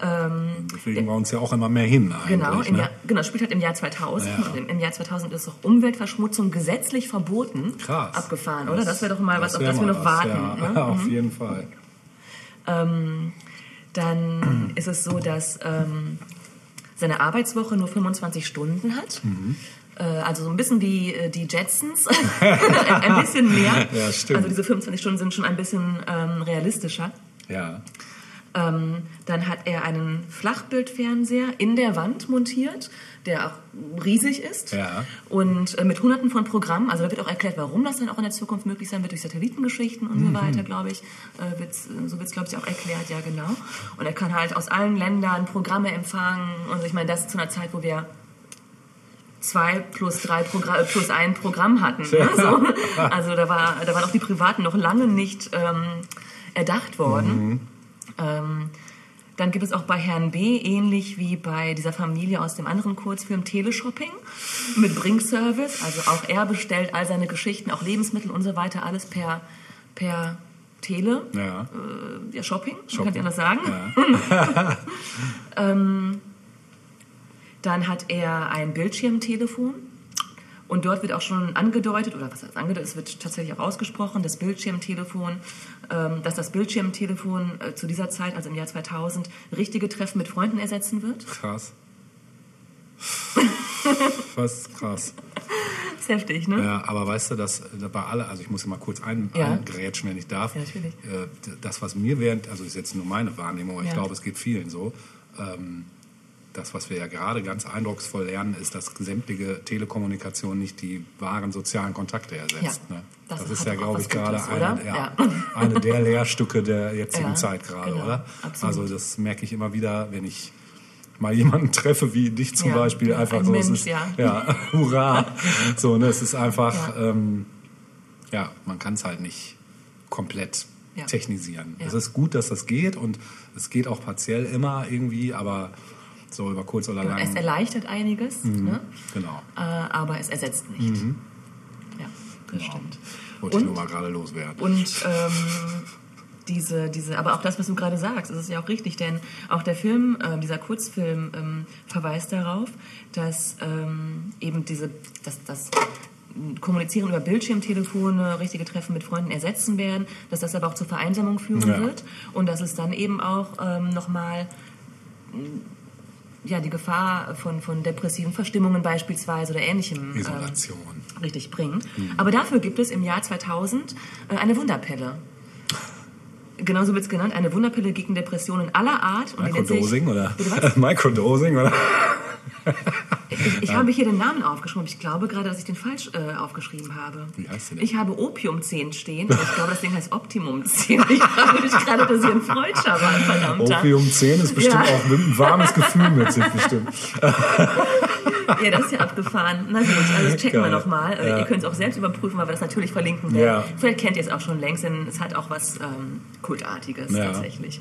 Ähm, Bewegen wir uns ja auch immer mehr hin. Genau, im ne? Jahr, genau, spielt halt im Jahr 2000. Ja. Im, im Jahr 2000 ist auch Umweltverschmutzung gesetzlich verboten. Krass. Abgefahren, oder? Das wäre doch mal was, Das auf das wir noch was, warten. Ja, Ne? auf jeden Fall. Ähm, dann ist es so, dass ähm, seine Arbeitswoche nur 25 Stunden hat. Mhm. Äh, also so ein bisschen wie äh, die Jetsons. ein, bisschen mehr. Ja, stimmt. Also diese 25 Stunden sind schon ein bisschen ähm, realistischer. Ja. Ähm, dann hat er einen Flachbildfernseher in der Wand montiert, der auch riesig ist. Ja. Und äh, mit hunderten von Programmen. Also da wird auch erklärt, warum das dann auch in der Zukunft möglich sein wird, durch Satellitengeschichten und so weiter, glaube ich. Äh, wird's, so wird es, glaube ich, auch erklärt, ja genau. Und er kann halt aus allen Ländern Programme empfangen. Und ich meine, das zu einer Zeit, wo wir zwei plus drei Progra plus ein Programm hatten. Ne? So. Also da, war, da waren auch die Privaten noch lange nicht ähm, erdacht worden. Ähm, dann gibt es auch bei Herrn B. ähnlich wie bei dieser Familie aus dem anderen Kurzfilm Teleshopping mit Bringservice. Also auch er bestellt all seine Geschichten, auch Lebensmittel und so weiter, alles per, per Tele. Ja. Äh, ja, Shopping, man Shopping. kann ich anders sagen. ja. Ähm, dann hat er ein Bildschirmtelefon. Und dort wird auch schon angedeutet, oder was heißt angedeutet, es wird tatsächlich auch ausgesprochen, das Bildschirmtelefon, ähm, dass das Bildschirmtelefon äh, zu dieser Zeit, also im Jahr 2000, richtige Treffen mit Freunden ersetzen wird. Krass. Was krass. Das ist heftig, ne? Ja, aber weißt du, dass äh, bei alle, also ich muss immer kurz ein, Ja. eingrätschen, wenn ich darf. Ja, natürlich. Äh, Das, was mir während, also ist jetzt nur meine Wahrnehmung, aber ich Ja. glaube, es geht vielen so. Ähm, das, was wir ja gerade ganz eindrucksvoll lernen, ist, dass sämtliche Telekommunikation nicht die wahren sozialen Kontakte ersetzt. Ja. Ne? Das Das, ist ja, glaube ich, gerade eine, ja, Ja. eine der Lehrstücke der jetzigen Zeit gerade, genau, oder? absolut. Also das merke ich immer wieder, wenn ich mal jemanden treffe, wie dich zum Beispiel, einfach ein so. Mensch, ist, ja. hurra. So, ne, es ist einfach, Ja. ähm, ja, man kann es halt nicht komplett technisieren. Es ist gut, dass das geht und es geht auch partiell immer irgendwie, aber so über kurz oder lang. Es erleichtert einiges, Mhm. ne? genau. äh, aber es ersetzt nicht. Ja, das genau. stimmt. Wollte ich nur mal gerade loswerden. Und ähm, diese, diese, aber auch das, was du gerade sagst, das ist ja auch richtig, denn auch der Film, ähm, dieser Kurzfilm ähm, verweist darauf, dass ähm, eben diese, dass das Kommunizieren über Bildschirmtelefone, richtige Treffen mit Freunden ersetzen werden, dass das aber auch zur Vereinsamung führen Ja. wird und dass es dann eben auch ähm, nochmal ja, die Gefahr von, von depressiven Verstimmungen beispielsweise oder ähnlichem ähm, richtig bringt. Aber dafür gibt es im Jahr 2000 äh, eine Wunderpille. Genauso wird es genannt, eine Wunderpille gegen Depressionen aller Art. Und Microdosing oder? Bitte was? Microdosing oder? Ich, ich habe hier den Namen aufgeschrieben, ich glaube gerade, dass ich den falsch äh, aufgeschrieben habe. Wie heißt der denn? Ich habe Opium 10 stehen, aber ich glaube, das Ding heißt Optimum 10. Ich frage mich gerade, ob das hier ein Freudscher war, verdammt. Opium 10 ist bestimmt Ja. auch ein warmes Gefühl mit sich bestimmt. Ja, das ist ja abgefahren. Na gut, also das checken wir Geil. nochmal. Äh, Ja. Ihr könnt es auch selbst überprüfen, weil wir das natürlich verlinken werden. Ja. Vielleicht kennt ihr es auch schon längst, denn es hat auch was ähm, Kultartiges Ja. tatsächlich.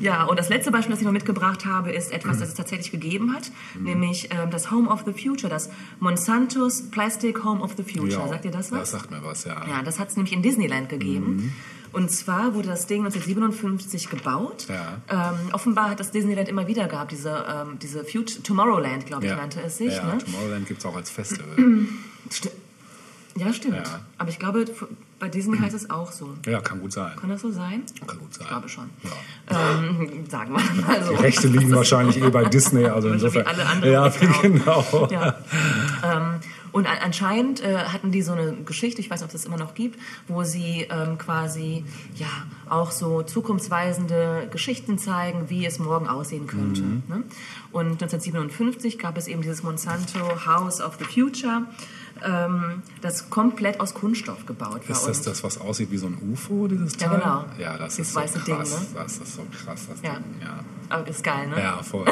Ja, und das letzte Beispiel, das ich noch mitgebracht habe, ist etwas, das es tatsächlich gegeben hat, Mhm. nämlich ähm, das Home of the Future, das Monsantos Plastic Home of the Future. Ja, Sagt ihr das was? Das sagt mir was, ja. Ja, das hat es nämlich in Disneyland gegeben. Mhm. Und zwar wurde das Ding 1957 gebaut. Ja. Ähm, offenbar hat das Disneyland immer wieder gehabt, diese, ähm, diese Future, Tomorrowland, glaube ich, nannte es sich. ja, ne? Tomorrowland gibt es auch als Festival. Sti ja, stimmt. Ja. Aber ich glaube, bei Disney heißt es auch so. ja, kann gut sein. Kann das so sein? Kann gut sein. Ich glaube schon. Ja. Ähm, sagen wir mal so. Die Rechte liegen wahrscheinlich eh bei Disney, also So wie insofern. alle anderen ja, genau. Ja. ähm, und an, anscheinend äh, hatten die so eine Geschichte, ich weiß nicht, ob es das immer noch gibt, wo sie ähm, quasi ja auch so zukunftsweisende Geschichten zeigen, wie es morgen aussehen könnte. Mhm. Ne? Und 1957 gab es eben dieses Monsanto House of the Future, ähm, das komplett aus Kunststoff gebaut war. Ist das das, was aussieht wie so ein UFO, dieses Ja, Teil? genau. Ja, das Dieses ist so weiße krass. Ding, ne? Das ist so krass, das Ja. Ding, ja. Aber ist geil, ne? Ja, voll.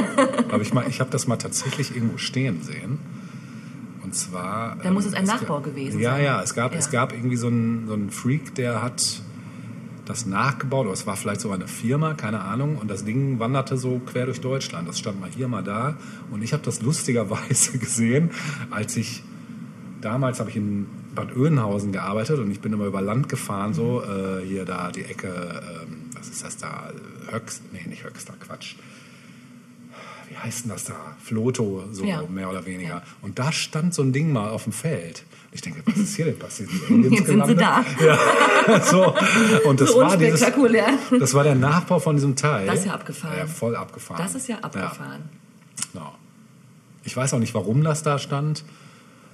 Aber ich, mal- ich habe das mal tatsächlich irgendwo stehen sehen. Und zwar. Dann muss es ein ga- Nachbau gewesen ja, sein. Ja, ja. Es gab, Ja. es gab irgendwie so einen, so einen Freak, der hat das nachgebaut, oder es war vielleicht sogar eine Firma, keine Ahnung. Und das Ding wanderte so quer durch Deutschland. Das stand mal hier, mal da. Und ich habe das lustigerweise gesehen, als ich damals habe ich in Bad Oeynhausen gearbeitet und ich bin immer über Land gefahren, so äh, hier da die Ecke, ähm, was ist das da? Höchst, nee, nicht Höxter, Quatsch. Wie heißt denn das da? Floto, so Ja. mehr oder weniger. Ja. Und da stand so ein Ding mal auf dem Feld. Ich denke, was ist hier denn passiert? Sind Jetzt sind sie gelandet? Ja, so. Und das So war dieses, das war der Nachbau von diesem Teil. Das ist ja abgefahren. Ja, voll abgefahren. Das ist ja abgefahren. Genau. Ich weiß auch nicht, warum das da stand.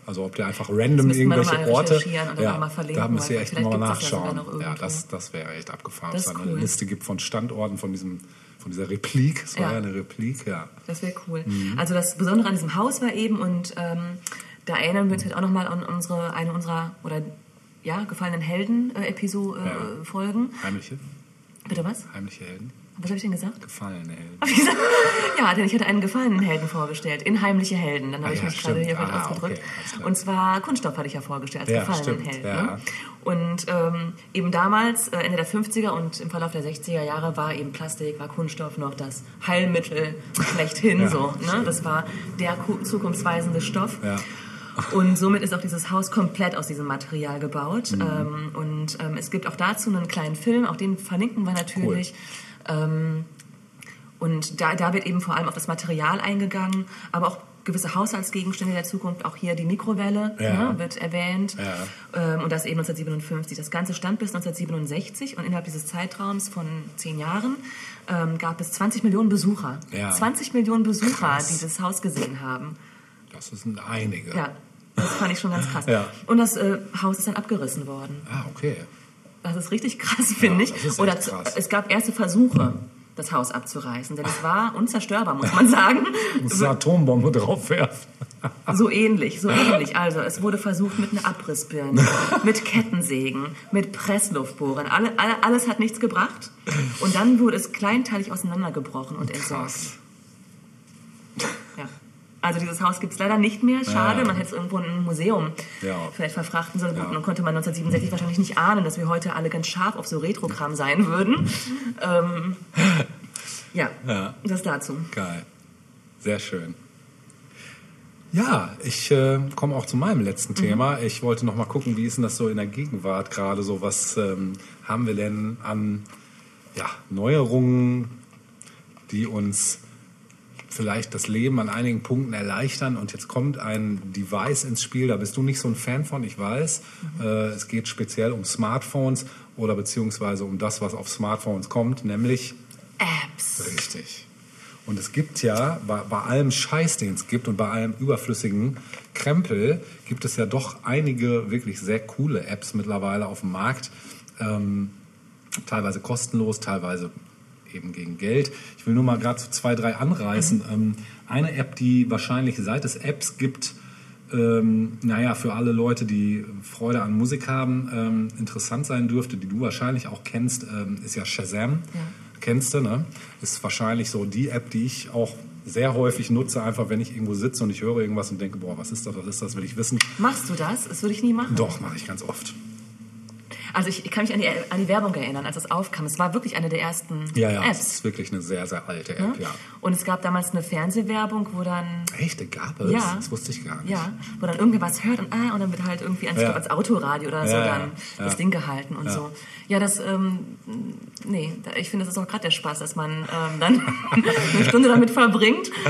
Also ob der einfach random wir irgendwelche mal Orte. und Ja, mal verlinken, da müsst ihr weil echt mal gibt's das ja nachschauen. das, das wäre echt abgefahren. Das dass es da eine cool. Liste gibt von Standorten von diesem von dieser Replik. Es war Ja. ja eine Replik, ja. Das wäre cool. Mhm. Also das Besondere an diesem Haus war eben, und ähm, da erinnern wir uns halt auch nochmal an unsere, eine unserer, oder ja, gefallenen Helden-Episoden, äh, Ja. Folgen. Heimliche, Bitte was? heimliche Helden, Was habe ich denn gesagt? gefallene Helden. Hab ich gesagt? Ja, denn ich hatte einen gefallenen Helden vorgestellt, in Heimliche Helden. Dann habe Ah, ich ja, mich gerade stimmt. hier falsch Ah, ausgedrückt. okay. Und zwar Kunststoff hatte ich ja vorgestellt als Ja, gefallenen stimmt, Helden. ja. Ne? Und ähm, eben damals, äh, Ende der 50er und im Verlauf der 60er Jahre, war eben Plastik, war Kunststoff noch das Heilmittel schlechthin. Ja, so, ne? Das war der ku- zukunftsweisende Stoff. Ja. Und somit ist auch dieses Haus komplett aus diesem Material gebaut. Mhm. Ähm, und ähm, es gibt auch dazu einen kleinen Film, auch den verlinken wir natürlich. Ähm, und da, da wird eben vor allem auf das Material eingegangen, aber auch gewisse Haushaltsgegenstände der Zukunft, auch hier die Mikrowelle Ja. ne, wird erwähnt. Ja. Ähm, und das eben 1957. Das Ganze stand bis 1967 und innerhalb dieses Zeitraums von zehn Jahren ähm, gab es 20 Millionen Besucher. Ja. 20 Millionen Besucher, Krass. die das Haus gesehen haben. Das sind einige. Ja, das fand ich schon ganz krass. Und das äh, Haus ist dann abgerissen worden. Ah, okay. Das ist richtig krass, finde ich. das ist Oder krass. es gab erste Versuche, das Haus abzureißen, denn es war unzerstörbar, muss man sagen. Muss eine Atombombe drauf werfen. So ähnlich, so ähnlich. Also es wurde versucht mit einer Abrissbirne, mit Kettensägen, mit Pressluftbohrern. Alle, alle, alles hat nichts gebracht. Und dann wurde es kleinteilig auseinandergebrochen und entsorgt. Krass. Also dieses Haus gibt es leider nicht mehr. Schade, Ja. man hätte es irgendwo in einem Museum Ja. vielleicht verfrachten sollen. Gut, Ja. nun konnte man 1967 wahrscheinlich nicht ahnen, dass wir heute alle ganz scharf auf so Retrogramm sein würden. ähm, ja, das dazu. Geil. Sehr schön. Ja, ich äh, komme auch zu meinem letzten Thema. Ich wollte noch mal gucken, wie ist denn das so in der Gegenwart gerade so? Was ähm, haben wir denn an ja, Neuerungen, die uns vielleicht das Leben an einigen Punkten erleichtern? Und jetzt kommt ein Device ins Spiel, da bist du nicht so ein Fan von, ich weiß. Äh, es geht speziell um Smartphones oder beziehungsweise um das, was auf Smartphones kommt, nämlich Apps. Richtig. Und es gibt ja, bei, bei allem Scheiß, den es gibt und bei allem überflüssigen Krempel, gibt es ja doch einige wirklich sehr coole Apps mittlerweile auf dem Markt. Ähm, teilweise kostenlos, teilweise eben gegen Geld. Ich will nur mal gerade so zwei, drei anreißen. Mhm. Ähm, eine App, die wahrscheinlich seit es Apps gibt, ähm, naja, für alle Leute, die Freude an Musik haben, ähm, interessant sein dürfte, die du wahrscheinlich auch kennst, ähm, ist ja Shazam. Kennst du, ne? Ist wahrscheinlich so die App, die ich auch sehr häufig nutze, einfach wenn ich irgendwo sitze und ich höre irgendwas und denke, boah, was ist das, was ist das, will ich wissen. Machst du das? Das würde ich nie machen. Doch, mache ich ganz oft. Also ich, ich kann mich an die, an die Werbung erinnern, als es aufkam. Es war wirklich eine der ersten Ja, ja, es Apps. ist wirklich eine sehr, sehr alte ne? App, ja. Und es gab damals eine Fernsehwerbung, wo dann Echt, gab es? Ja. Das wusste ich gar nicht. Ja, wo dann irgendwie was hört und ah, und dann wird halt irgendwie ans, Ja. ans Autoradio oder so Ja, ja, dann ja. das Ding gehalten und Ja. so. Ja, das, ähm, nee, da- ich finde, das ist auch gerade der Spaß, dass man ähm, dann eine Stunde damit verbringt.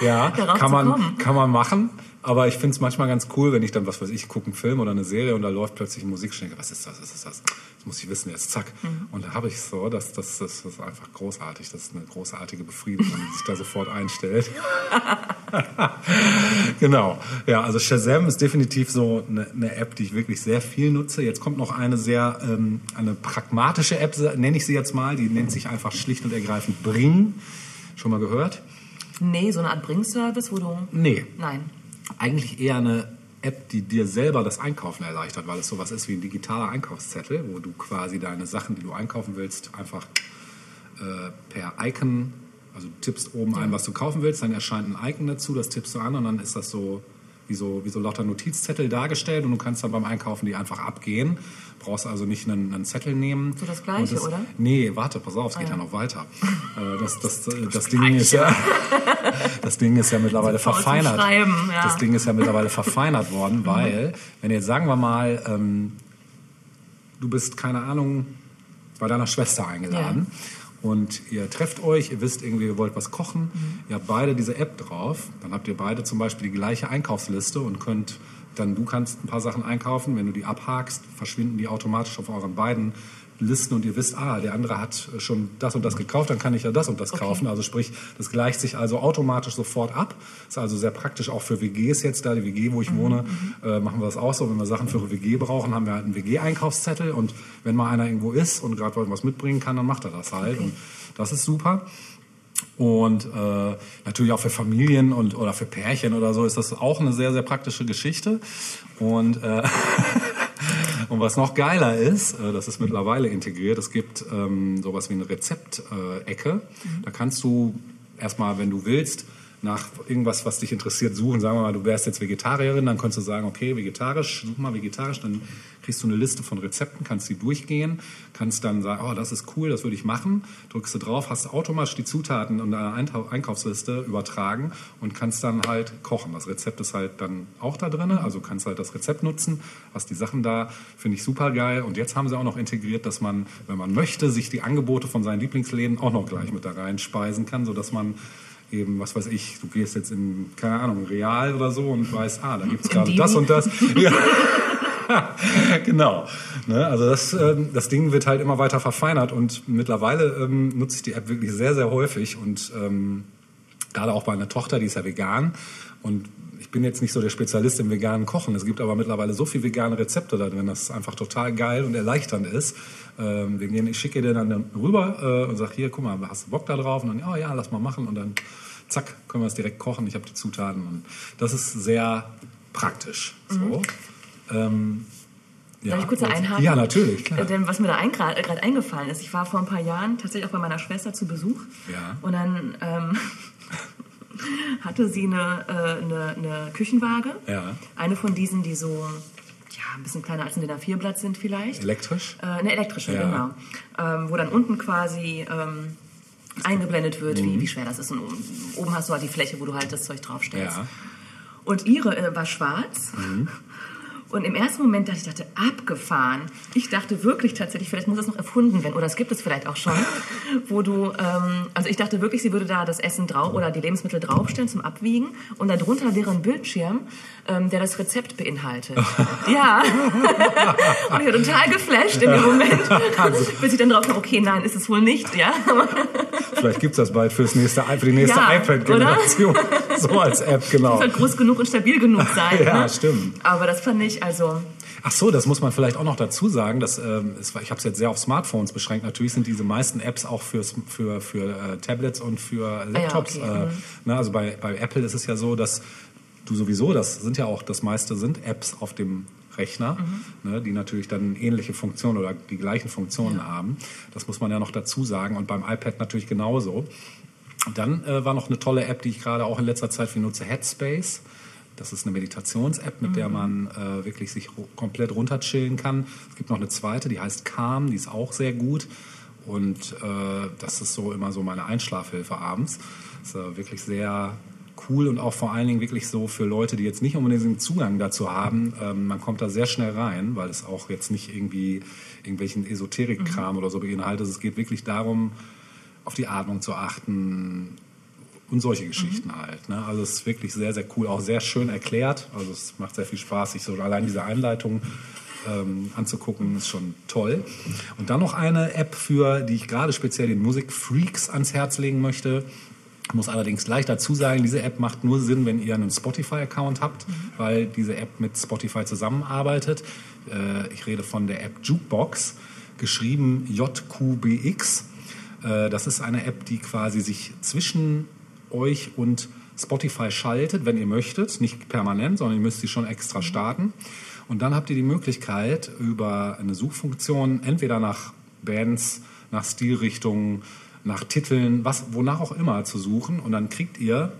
Ja, kann man, kommen. kann man machen. Aber ich finde es manchmal ganz cool, wenn ich dann, was weiß ich, gucke einen Film oder eine Serie und da läuft plötzlich Musik. Denke, was ist das, was ist das? Das muss ich wissen jetzt, zack. Mhm. Und da habe ich so, das, das, das ist einfach großartig. Das ist eine großartige Befriedigung, die sich da sofort einstellt. genau. Ja, also Shazam ist definitiv so eine, eine App, die ich wirklich sehr viel nutze. Jetzt kommt noch eine sehr, ähm, eine pragmatische App, nenne ich sie jetzt mal. Die nennt sich einfach schlicht und ergreifend Bring. Schon mal gehört? Nee, so eine Art Bringservice, wo du. Nee. Nein. Eigentlich eher eine App, die dir selber das Einkaufen erleichtert, weil es sowas ist wie ein digitaler Einkaufszettel, wo du quasi deine Sachen, die du einkaufen willst, einfach äh, per Icon, also du tippst oben ein, was du kaufen willst, dann erscheint ein Icon dazu, das tippst du an und dann ist das so wie so, wie so lauter Notizzettel dargestellt und du kannst dann beim Einkaufen die einfach abgehen. Brauchst also nicht einen, einen Zettel nehmen. So das Gleiche, das, oder? Nee, warte, pass auf, es geht ja noch weiter. Äh, das, das, das, das Ding ist ja, das Ding ist ja mittlerweile zum verfeinert. Ja. Das Ding ist ja mittlerweile verfeinert worden, weil, wenn jetzt sagen wir mal, ähm, du bist, keine Ahnung, bei deiner Schwester eingeladen und ihr trefft euch, ihr wisst irgendwie, ihr wollt was kochen, ihr habt beide diese App drauf, dann habt ihr beide zum Beispiel die gleiche Einkaufsliste und könnt dann, du kannst ein paar Sachen einkaufen, wenn du die abhakst, verschwinden die automatisch auf euren beiden Listen und ihr wisst, ah, der andere hat schon das und das gekauft, dann kann ich ja das und das kaufen. Also sprich, das gleicht sich also automatisch sofort ab. Ist also sehr praktisch auch für WGs jetzt da. Die WG, wo ich wohne, äh, machen wir das auch so. Wenn wir Sachen für eine WG brauchen, haben wir halt einen WG-Einkaufszettel und wenn mal einer irgendwo ist und gerade was mitbringen kann, dann macht er das halt. Und das ist super. Und äh, natürlich auch für Familien und oder für Pärchen oder so ist das auch eine sehr, sehr praktische Geschichte. Und, äh, und was noch geiler ist, äh, das ist mittlerweile integriert, es gibt ähm, sowas wie eine Rezeptecke. Da kannst du erstmal, wenn du willst, nach irgendwas, was dich interessiert, suchen. Sagen wir mal, du wärst jetzt Vegetarierin, dann könntest du sagen, okay, vegetarisch, such mal vegetarisch, dann kriegst du eine Liste von Rezepten, kannst die durchgehen, kannst dann sagen, oh, das ist cool, das würde ich machen, drückst du drauf, hast automatisch die Zutaten in deiner Einkaufsliste übertragen und kannst dann halt kochen. Das Rezept ist halt dann auch da drin, also kannst halt das Rezept nutzen, hast die Sachen da, finde ich super geil. Und jetzt haben sie auch noch integriert, dass man, wenn man möchte, sich die Angebote von seinen Lieblingsläden auch noch gleich mit da reinspeisen kann, sodass man eben, was weiß ich, du gehst jetzt in, keine Ahnung, Real oder so und weißt, ah, da gibt's gerade Dini. das und das. Ja. genau. Ne, also das, ähm, das Ding wird halt immer weiter verfeinert und mittlerweile ähm, nutze ich die App wirklich sehr, sehr häufig und ähm, gerade auch bei einer Tochter, die ist ja vegan und ich bin jetzt nicht so der Spezialist im veganen Kochen. Es gibt aber mittlerweile so viele vegane Rezepte da drin, dass es einfach total geil und erleichternd ist. Ähm, wir gehen, ich schicke dir dann rüber äh, und sage, hier, guck mal, hast du Bock da drauf? Und dann, ja, ja, lass mal machen. Und dann, zack, können wir es direkt kochen. Ich habe die Zutaten. Und das ist sehr praktisch. So. Ähm, ja. Darf ich kurz einhaken? Ja, natürlich, klar. Äh, Denn was mir da ein, gerade äh, eingefallen ist, ich war vor ein paar Jahren tatsächlich auch bei meiner Schwester zu Besuch. Ja. Und dann ähm, hatte sie eine, äh, eine, eine Küchenwaage. Ja. Eine von diesen, die so ja, ein bisschen kleiner als ein DIN A4-Blatt sind vielleicht. Elektrisch? Äh, eine elektrische, Ja. genau. Ähm, wo dann unten quasi ähm, eingeblendet wird, Mhm. wie, wie schwer das ist. Und oben- oben hast du halt die Fläche, wo du halt das Zeug draufstellst. Ja. Und ihre äh, war schwarz. Und im ersten Moment dachte ich, dachte, abgefahren. Ich dachte wirklich tatsächlich, vielleicht muss das noch erfunden werden, oder es gibt es vielleicht auch schon, wo du, ähm, also ich dachte wirklich, sie würde da das Essen drauf oder die Lebensmittel draufstellen zum Abwiegen. Und darunter wäre ein Bildschirm, ähm, der das Rezept beinhaltet. ja. und ich war total geflasht in dem Moment, bis ich dann drauf kam, okay, nein, ist es wohl nicht, ja. Vielleicht gibt's das bald fürs nächste, für die nächste Ja, iPad-Generation. so als App, genau. Soll groß genug und stabil genug sein. Ja, ne? stimmt. Aber das fand ich, also, Ach so, das muss man vielleicht auch noch dazu sagen. Dass, ähm, es ich habe es jetzt sehr auf Smartphones beschränkt. Natürlich sind diese meisten Apps auch fürs, für, für äh, Tablets und für Laptops. okay, äh, ne, also bei, bei Apple ist es ja so, dass du sowieso, das sind ja auch das meiste sind Apps auf dem Rechner, ne, die natürlich dann ähnliche Funktionen oder die gleichen Funktionen haben. Das muss man ja noch dazu sagen. Und beim iPad natürlich genauso. Dann äh, war noch eine tolle App, die ich gerade auch in letzter Zeit viel nutze, Headspace. Das ist eine Meditations-App, mit der man äh, wirklich sich komplett runterchillen kann. Es gibt noch eine zweite, die heißt Calm, die ist auch sehr gut. Und äh, das ist so immer so meine Einschlafhilfe abends. Ist äh, wirklich sehr cool und auch vor allen Dingen wirklich so für Leute, die jetzt nicht unbedingt den Zugang dazu haben. Ähm, man kommt da sehr schnell rein, weil es auch jetzt nicht irgendwie irgendwelchen Esoterik-Kram oder so beinhaltet. Es geht wirklich darum, auf die Atmung zu achten, und solche Geschichten halt. Ne? Also es ist wirklich sehr, sehr cool, auch sehr schön erklärt. Also es macht sehr viel Spaß, sich so allein diese Einleitung ähm, anzugucken, ist schon toll. Und dann noch eine App für, die ich gerade speziell den Musikfreaks ans Herz legen möchte. Ich muss allerdings gleich dazu sagen, diese App macht nur Sinn, wenn ihr einen Spotify-Account habt, weil diese App mit Spotify zusammenarbeitet. Äh, ich rede von der App Jukebox, geschrieben JQBX. Äh, Das ist eine App, die quasi sich zwischen euch und Spotify schaltet, wenn ihr möchtet. Nicht permanent, sondern ihr müsst sie schon extra starten. Und dann habt ihr die Möglichkeit, über eine Suchfunktion entweder nach Bands, nach Stilrichtungen, nach Titeln, was, wonach auch immer zu suchen. Und dann kriegt ihr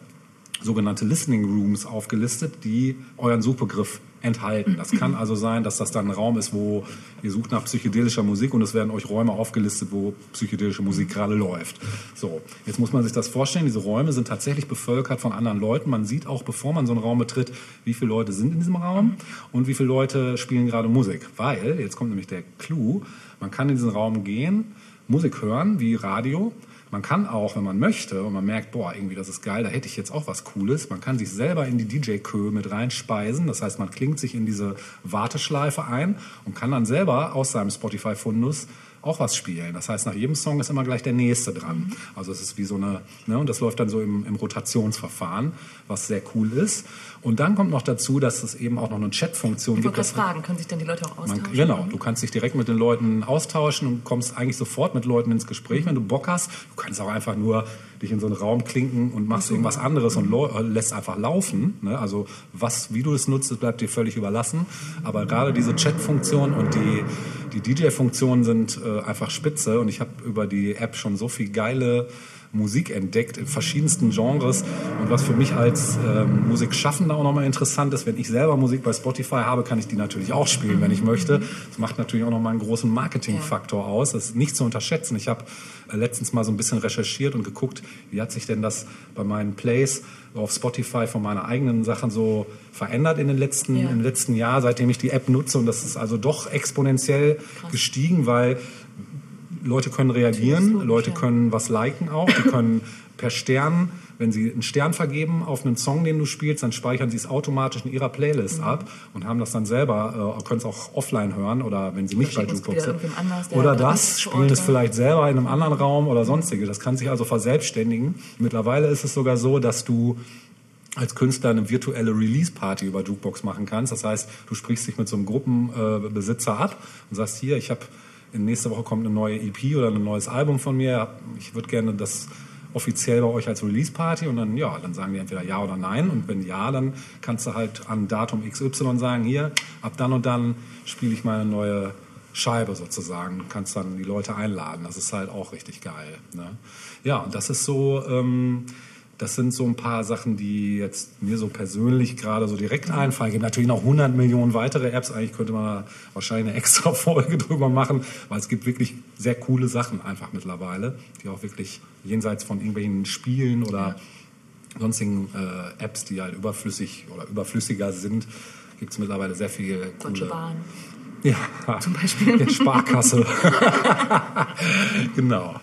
sogenannte Listening Rooms aufgelistet, die euren Suchbegriff enthalten. Das kann also sein, dass das dann ein Raum ist, wo ihr sucht nach psychedelischer Musik und es werden euch Räume aufgelistet, wo psychedelische Musik gerade läuft. So, jetzt muss man sich das vorstellen, diese Räume sind tatsächlich bevölkert von anderen Leuten. Man sieht auch, bevor man so einen Raum betritt, wie viele Leute sind in diesem Raum und wie viele Leute spielen gerade Musik. Weil, jetzt kommt nämlich der Clou, man kann in diesen Raum gehen, Musik hören, wie Radio, man kann auch, wenn man möchte und man merkt, boah, irgendwie das ist geil, da hätte ich jetzt auch was Cooles, man kann sich selber in die DJ-Kö mit reinspeisen. Das heißt, man klingt sich in diese Warteschleife ein und kann dann selber aus seinem Spotify-Fundus auch was spielen. Das heißt, nach jedem Song ist immer gleich der nächste dran. Also es ist wie so eine, ne, und das läuft dann so im, im Rotationsverfahren, was sehr cool ist. Und dann kommt noch dazu, dass es eben auch noch eine Chat-Funktion ich gibt. wollte gerade dass- fragen, können sich dann die Leute auch man, austauschen? genau, du kannst dich direkt mit den Leuten austauschen und kommst eigentlich sofort mit Leuten ins Gespräch, wenn du Bock hast. Du kannst auch einfach nur dich in so einen Raum klinken und machst irgendwas anderes und lau- äh, lässt einfach laufen. Ne? Also was, wie du es nutzt, das bleibt dir völlig überlassen. Aber gerade diese Chat-Funktion und die, die DJ-Funktion sind äh, einfach spitze und ich habe über die App schon so viel geile Musik entdeckt in verschiedensten Genres. Und was für mich als ähm, Musikschaffender auch nochmal interessant ist, wenn ich selber Musik bei Spotify habe, kann ich die natürlich auch spielen, wenn ich möchte. Das macht natürlich auch nochmal einen großen Marketingfaktor aus. Das ist nicht zu unterschätzen. Ich habe äh, letztens mal so ein bisschen recherchiert und geguckt, wie hat sich denn das bei meinen Plays auf Spotify von meiner eigenen Sachen so verändert in den letzten, Ja. im letzten Jahr, seitdem ich die App nutze. Und das ist also doch exponentiell gestiegen, weil Leute können reagieren, logisch, Leute ja. können was liken auch, die können per Stern, wenn sie einen Stern vergeben auf einen Song, den du spielst, dann speichern sie es automatisch in ihrer Playlist Mhm. ab und haben das dann selber, äh, können es auch offline hören oder wenn sie nicht bei Jukebox sind. Oder das, spielen es vielleicht selber in einem anderen Raum oder sonstige. Das kann sich also verselbstständigen. Mittlerweile ist es sogar so, dass du als Künstler eine virtuelle Release-Party über Jukebox machen kannst. Das heißt, du sprichst dich mit so einem Gruppenbesitzer äh, ab und sagst, hier, ich habe in nächste Woche kommt eine neue EP oder ein neues Album von mir. Ich würde gerne das offiziell bei euch als Release-Party und dann, ja, dann sagen die entweder ja oder nein und wenn ja, dann kannst du halt an Datum XY sagen, hier, ab dann und dann spiele ich meine neue Scheibe sozusagen. Kannst dann die Leute einladen. Das ist halt auch richtig geil. Ne? Ja, und das ist so, ähm, das sind so ein paar Sachen, die jetzt mir so persönlich gerade so direkt einfallen. Es gibt natürlich noch 100 Millionen weitere Apps. Eigentlich könnte man wahrscheinlich eine extra Folge drüber machen, weil es gibt wirklich sehr coole Sachen einfach mittlerweile, die auch wirklich jenseits von irgendwelchen Spielen oder sonstigen äh, Apps, die halt überflüssig oder überflüssiger sind, gibt es mittlerweile sehr viele Deutsche coole Bahn. ja, Zum Beispiel. Der Sparkasse. genau.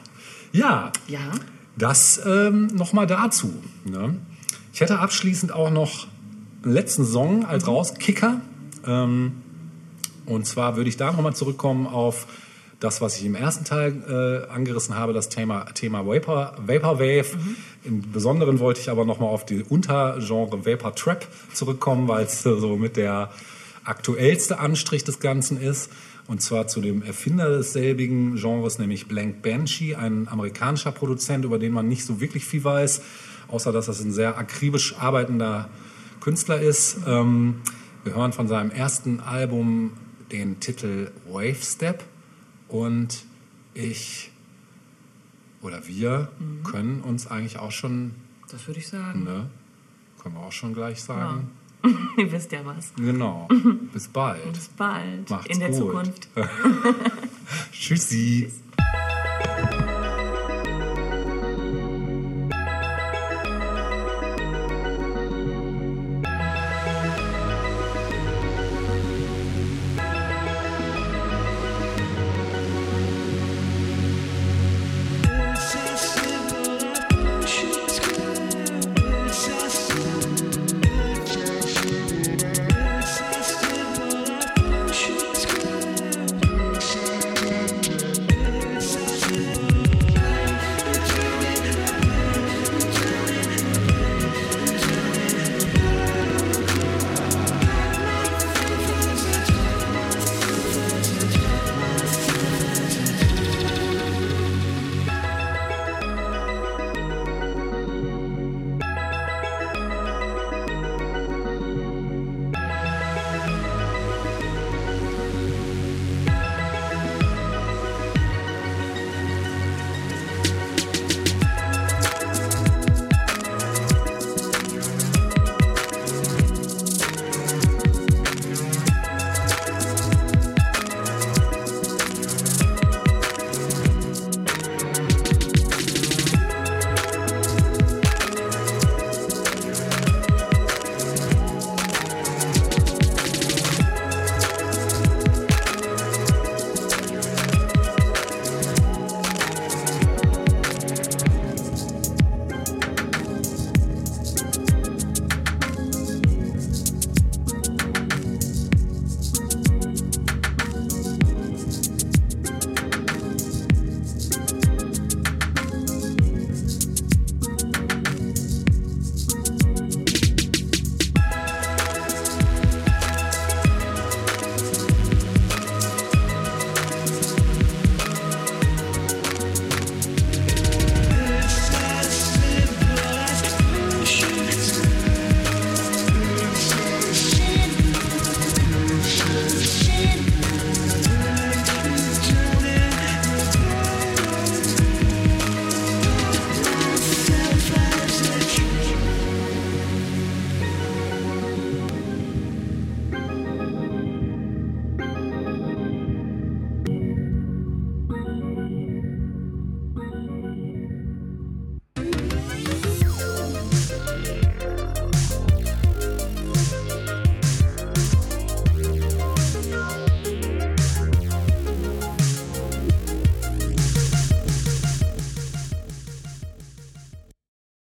Ja, Ja. Das ähm, nochmal dazu. Ne? Ich hätte abschließend auch noch einen letzten Song als Rauskicker. Ähm, und zwar würde ich da nochmal zurückkommen auf das, was ich im ersten Teil äh, angerissen habe, das Thema, Thema Vapor, Vaporwave. Im Besonderen wollte ich aber nochmal auf die Untergenre Vapor Trap zurückkommen, weil es so mit der aktuellste Anstrich des Ganzen ist. Und zwar zu dem Erfinder desselbigen Genres, nämlich Blank Banshee, ein amerikanischer Produzent, über den man nicht so wirklich viel weiß, außer dass das ein sehr akribisch arbeitender Künstler ist. Ähm, wir hören von seinem ersten Album den Titel Wave Step und ich oder wir können uns eigentlich auch schon, Das würde ich sagen. ne, können wir auch schon gleich sagen. Ihr wisst ja was. Genau. Bis bald. Bis bald. Macht's In der gut. Zukunft. Tschüssi. Tschüss.